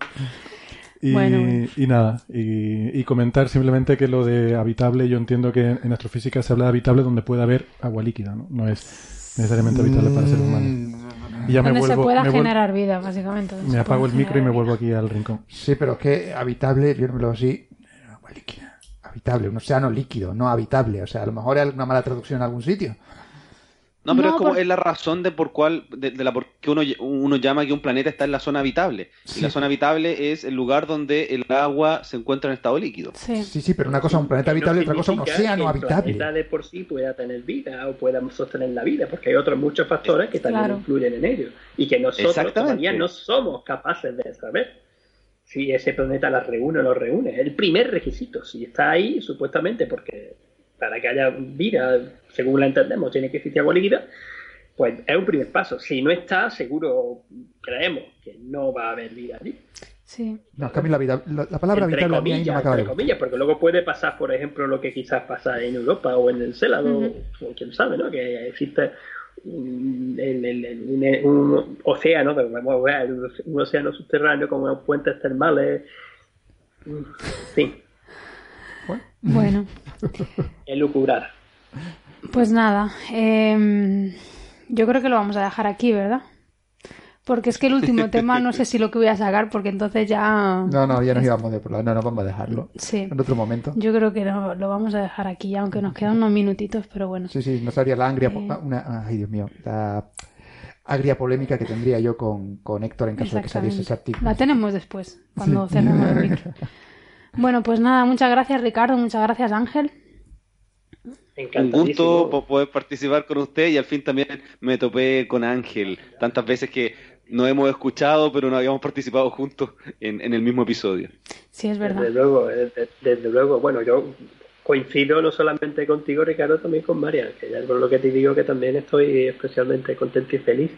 Y, Bueno, y nada, y, y comentar simplemente que lo de habitable, yo entiendo que en astrofísica se habla de habitable donde puede haber agua líquida, ¿no? No es necesariamente habitable para seres humanos. Y ya me Donde se vuelvo, pueda me generar vida, básicamente. donde me apago el micro y me vuelvo aquí al rincón. Sí, pero es que habitable, yo no me lo así. Agua líquida. Habitable, un océano líquido, no habitable. O sea, a lo mejor hay una mala traducción en algún sitio. No, pero No, es como por- es la razón de por cuál de, de la por qué uno, uno llama que un planeta está en la zona habitable. Y la zona habitable es el lugar donde el agua se encuentra en estado líquido. Sí. Sí, sí, pero una cosa es un planeta habitable y otra cosa es un océano que el habitable. planeta de por sí pueda tener vida o pueda sostener la vida, porque hay otros muchos factores que también Claro. influyen en ello y que nosotros todavía no somos capaces de saber si ese planeta las reúne o no reúne. Es el primer requisito. Si está ahí, supuestamente, porque para que haya vida, según la entendemos, tiene que existir agua líquida, pues es un primer paso. Si no está, seguro creemos que no va a haber vida allí. Sí. No, es que a mí la, vida- la, la palabra entre habitable comillas, no entre comillas, porque luego puede pasar, por ejemplo, lo que quizás pasa en Europa o en el Célado, o quién sabe, ¿no? Que existe un, el- el- el- un- un océano, un océano subterráneo con puentes termales, en fin, Bueno, elucubrar. Pues nada. em, yo creo que lo vamos a dejar aquí, ¿verdad? Porque es que el último tema no sé si lo que voy a sacar, porque entonces ya. No, no, ya nos íbamos de por la... No, no, vamos a dejarlo. Sí. En otro momento. Yo creo que no, lo vamos a dejar aquí, aunque nos quedan unos minutitos, pero bueno. Sí, sí, no sabría la angria... Eh. Una, ay, Dios mío. La agria polémica que tendría yo con, con Héctor en caso de que saliese ese artículo. La tenemos después, cuando cerremos el micro. Bueno, pues nada, muchas gracias Ricardo, muchas gracias Ángel. Un gusto po- poder participar con usted y al fin también me topé con Ángel. Tantas veces que nos hemos escuchado, pero no habíamos participado juntos en, en el mismo episodio. Sí, es verdad. Desde luego, eh, de- desde luego. Bueno, yo coincido no solamente contigo, Ricardo, también con María, que ya por lo que te digo que también estoy especialmente contento y feliz.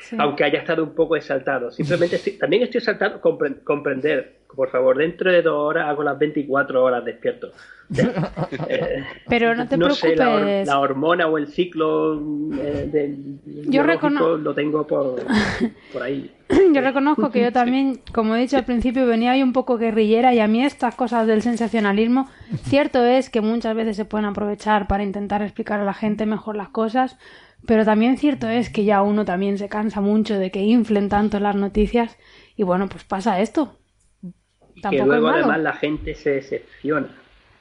Sí. Aunque haya estado un poco exaltado. Simplemente estoy- también estoy exaltado compren- comprender, por favor, dentro de dos horas hago las 24 horas despierto. O sea, eh, Pero no te sé, la, hor- preocupes. la hormona o el ciclo eh, de, Yo biológico recono- lo tengo por, por ahí. Yo reconozco que yo también, como he dicho al principio, venía ahí un poco guerrillera y a mí estas cosas del sensacionalismo, cierto es que muchas veces se pueden aprovechar para intentar explicar a la gente mejor las cosas, pero también cierto es que ya uno también se cansa mucho de que inflen tanto las noticias y bueno, pues pasa esto. que Tampoco luego es malo. además la gente se decepciona.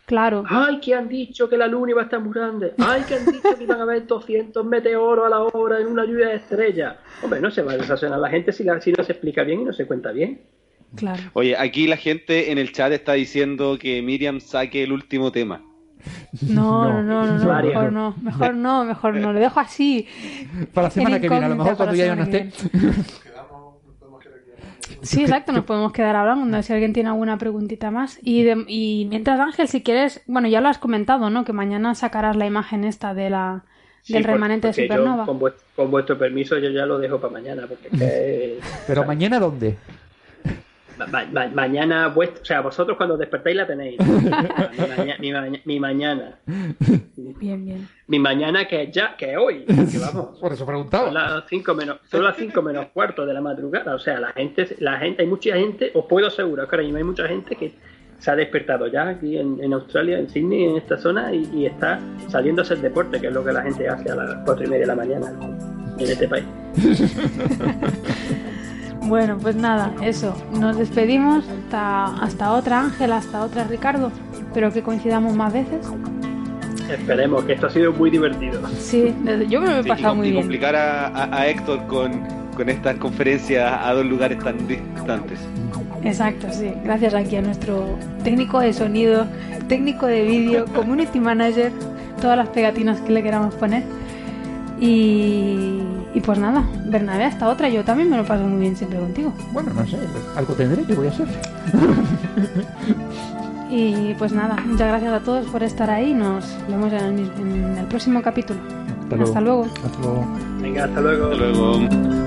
Claro. Ay, que han dicho que la luna iba a estar muy grande. Ay, que han dicho que iban a haber 200 meteoros a la hora en una lluvia de estrellas. Hombre, no se va a desacionar la gente si, la- si no se explica bien y no se cuenta bien. Claro. Oye, aquí la gente en el chat está diciendo que Miriam saque el último tema. No, no, no, no, no, mejor no, mejor no, mejor no, lo dejo así. Para la semana que viene, a lo mejor cuando ya yo no esté. Sí, exacto, nos podemos quedar hablando si alguien tiene alguna preguntita más. Y, de- y mientras, Ángel, si quieres, bueno, ya lo has comentado, ¿no? Que mañana sacarás la imagen esta de la, del remanente de yo, Supernova. con, vuest- con vuestro permiso, yo ya lo dejo para mañana. Porque es que, Pero mañana, ¿dónde? Ma- ma- ma- mañana, vuest- o sea, vosotros cuando despertáis la tenéis. mi, maña- mi maña- mi mañana. Bien, bien. Mi mañana que es ya, que es hoy. Que vamos. Por eso preguntaba. Son las 5 menos, son las cinco menos cuarto de la madrugada. O sea, la gente, la gente, hay mucha gente, os puedo asegurar que ahora mismo hay mucha gente que se ha despertado ya aquí en, en Australia, en Sydney, en esta zona, y, y está saliendo a hacer deporte, que es lo que la gente hace a las cuatro y media de la mañana en este país. Bueno, pues nada, eso. Nos despedimos. Hasta, hasta otra, Ángel, hasta otra, Ricardo. Espero que coincidamos más veces. Esperemos, que esto ha sido muy divertido. Sí, yo me lo he Sí, y, pasado muy y bien. complicar a, a- a Héctor con, con estas conferencias a dos lugares tan distantes. Exacto, sí. Gracias aquí a nuestro técnico de sonido, técnico de vídeo, community manager, todas las pegatinas que le queramos poner. Y pues nada, Bernabé, hasta otra. Yo también me lo paso muy bien siempre contigo. Bueno, no sé, algo tendré que voy a hacer. Y pues nada, muchas gracias a todos por estar ahí. Nos vemos en el, mis- en el próximo capítulo. Hasta luego. Hasta luego. Venga, hasta luego. Hasta luego.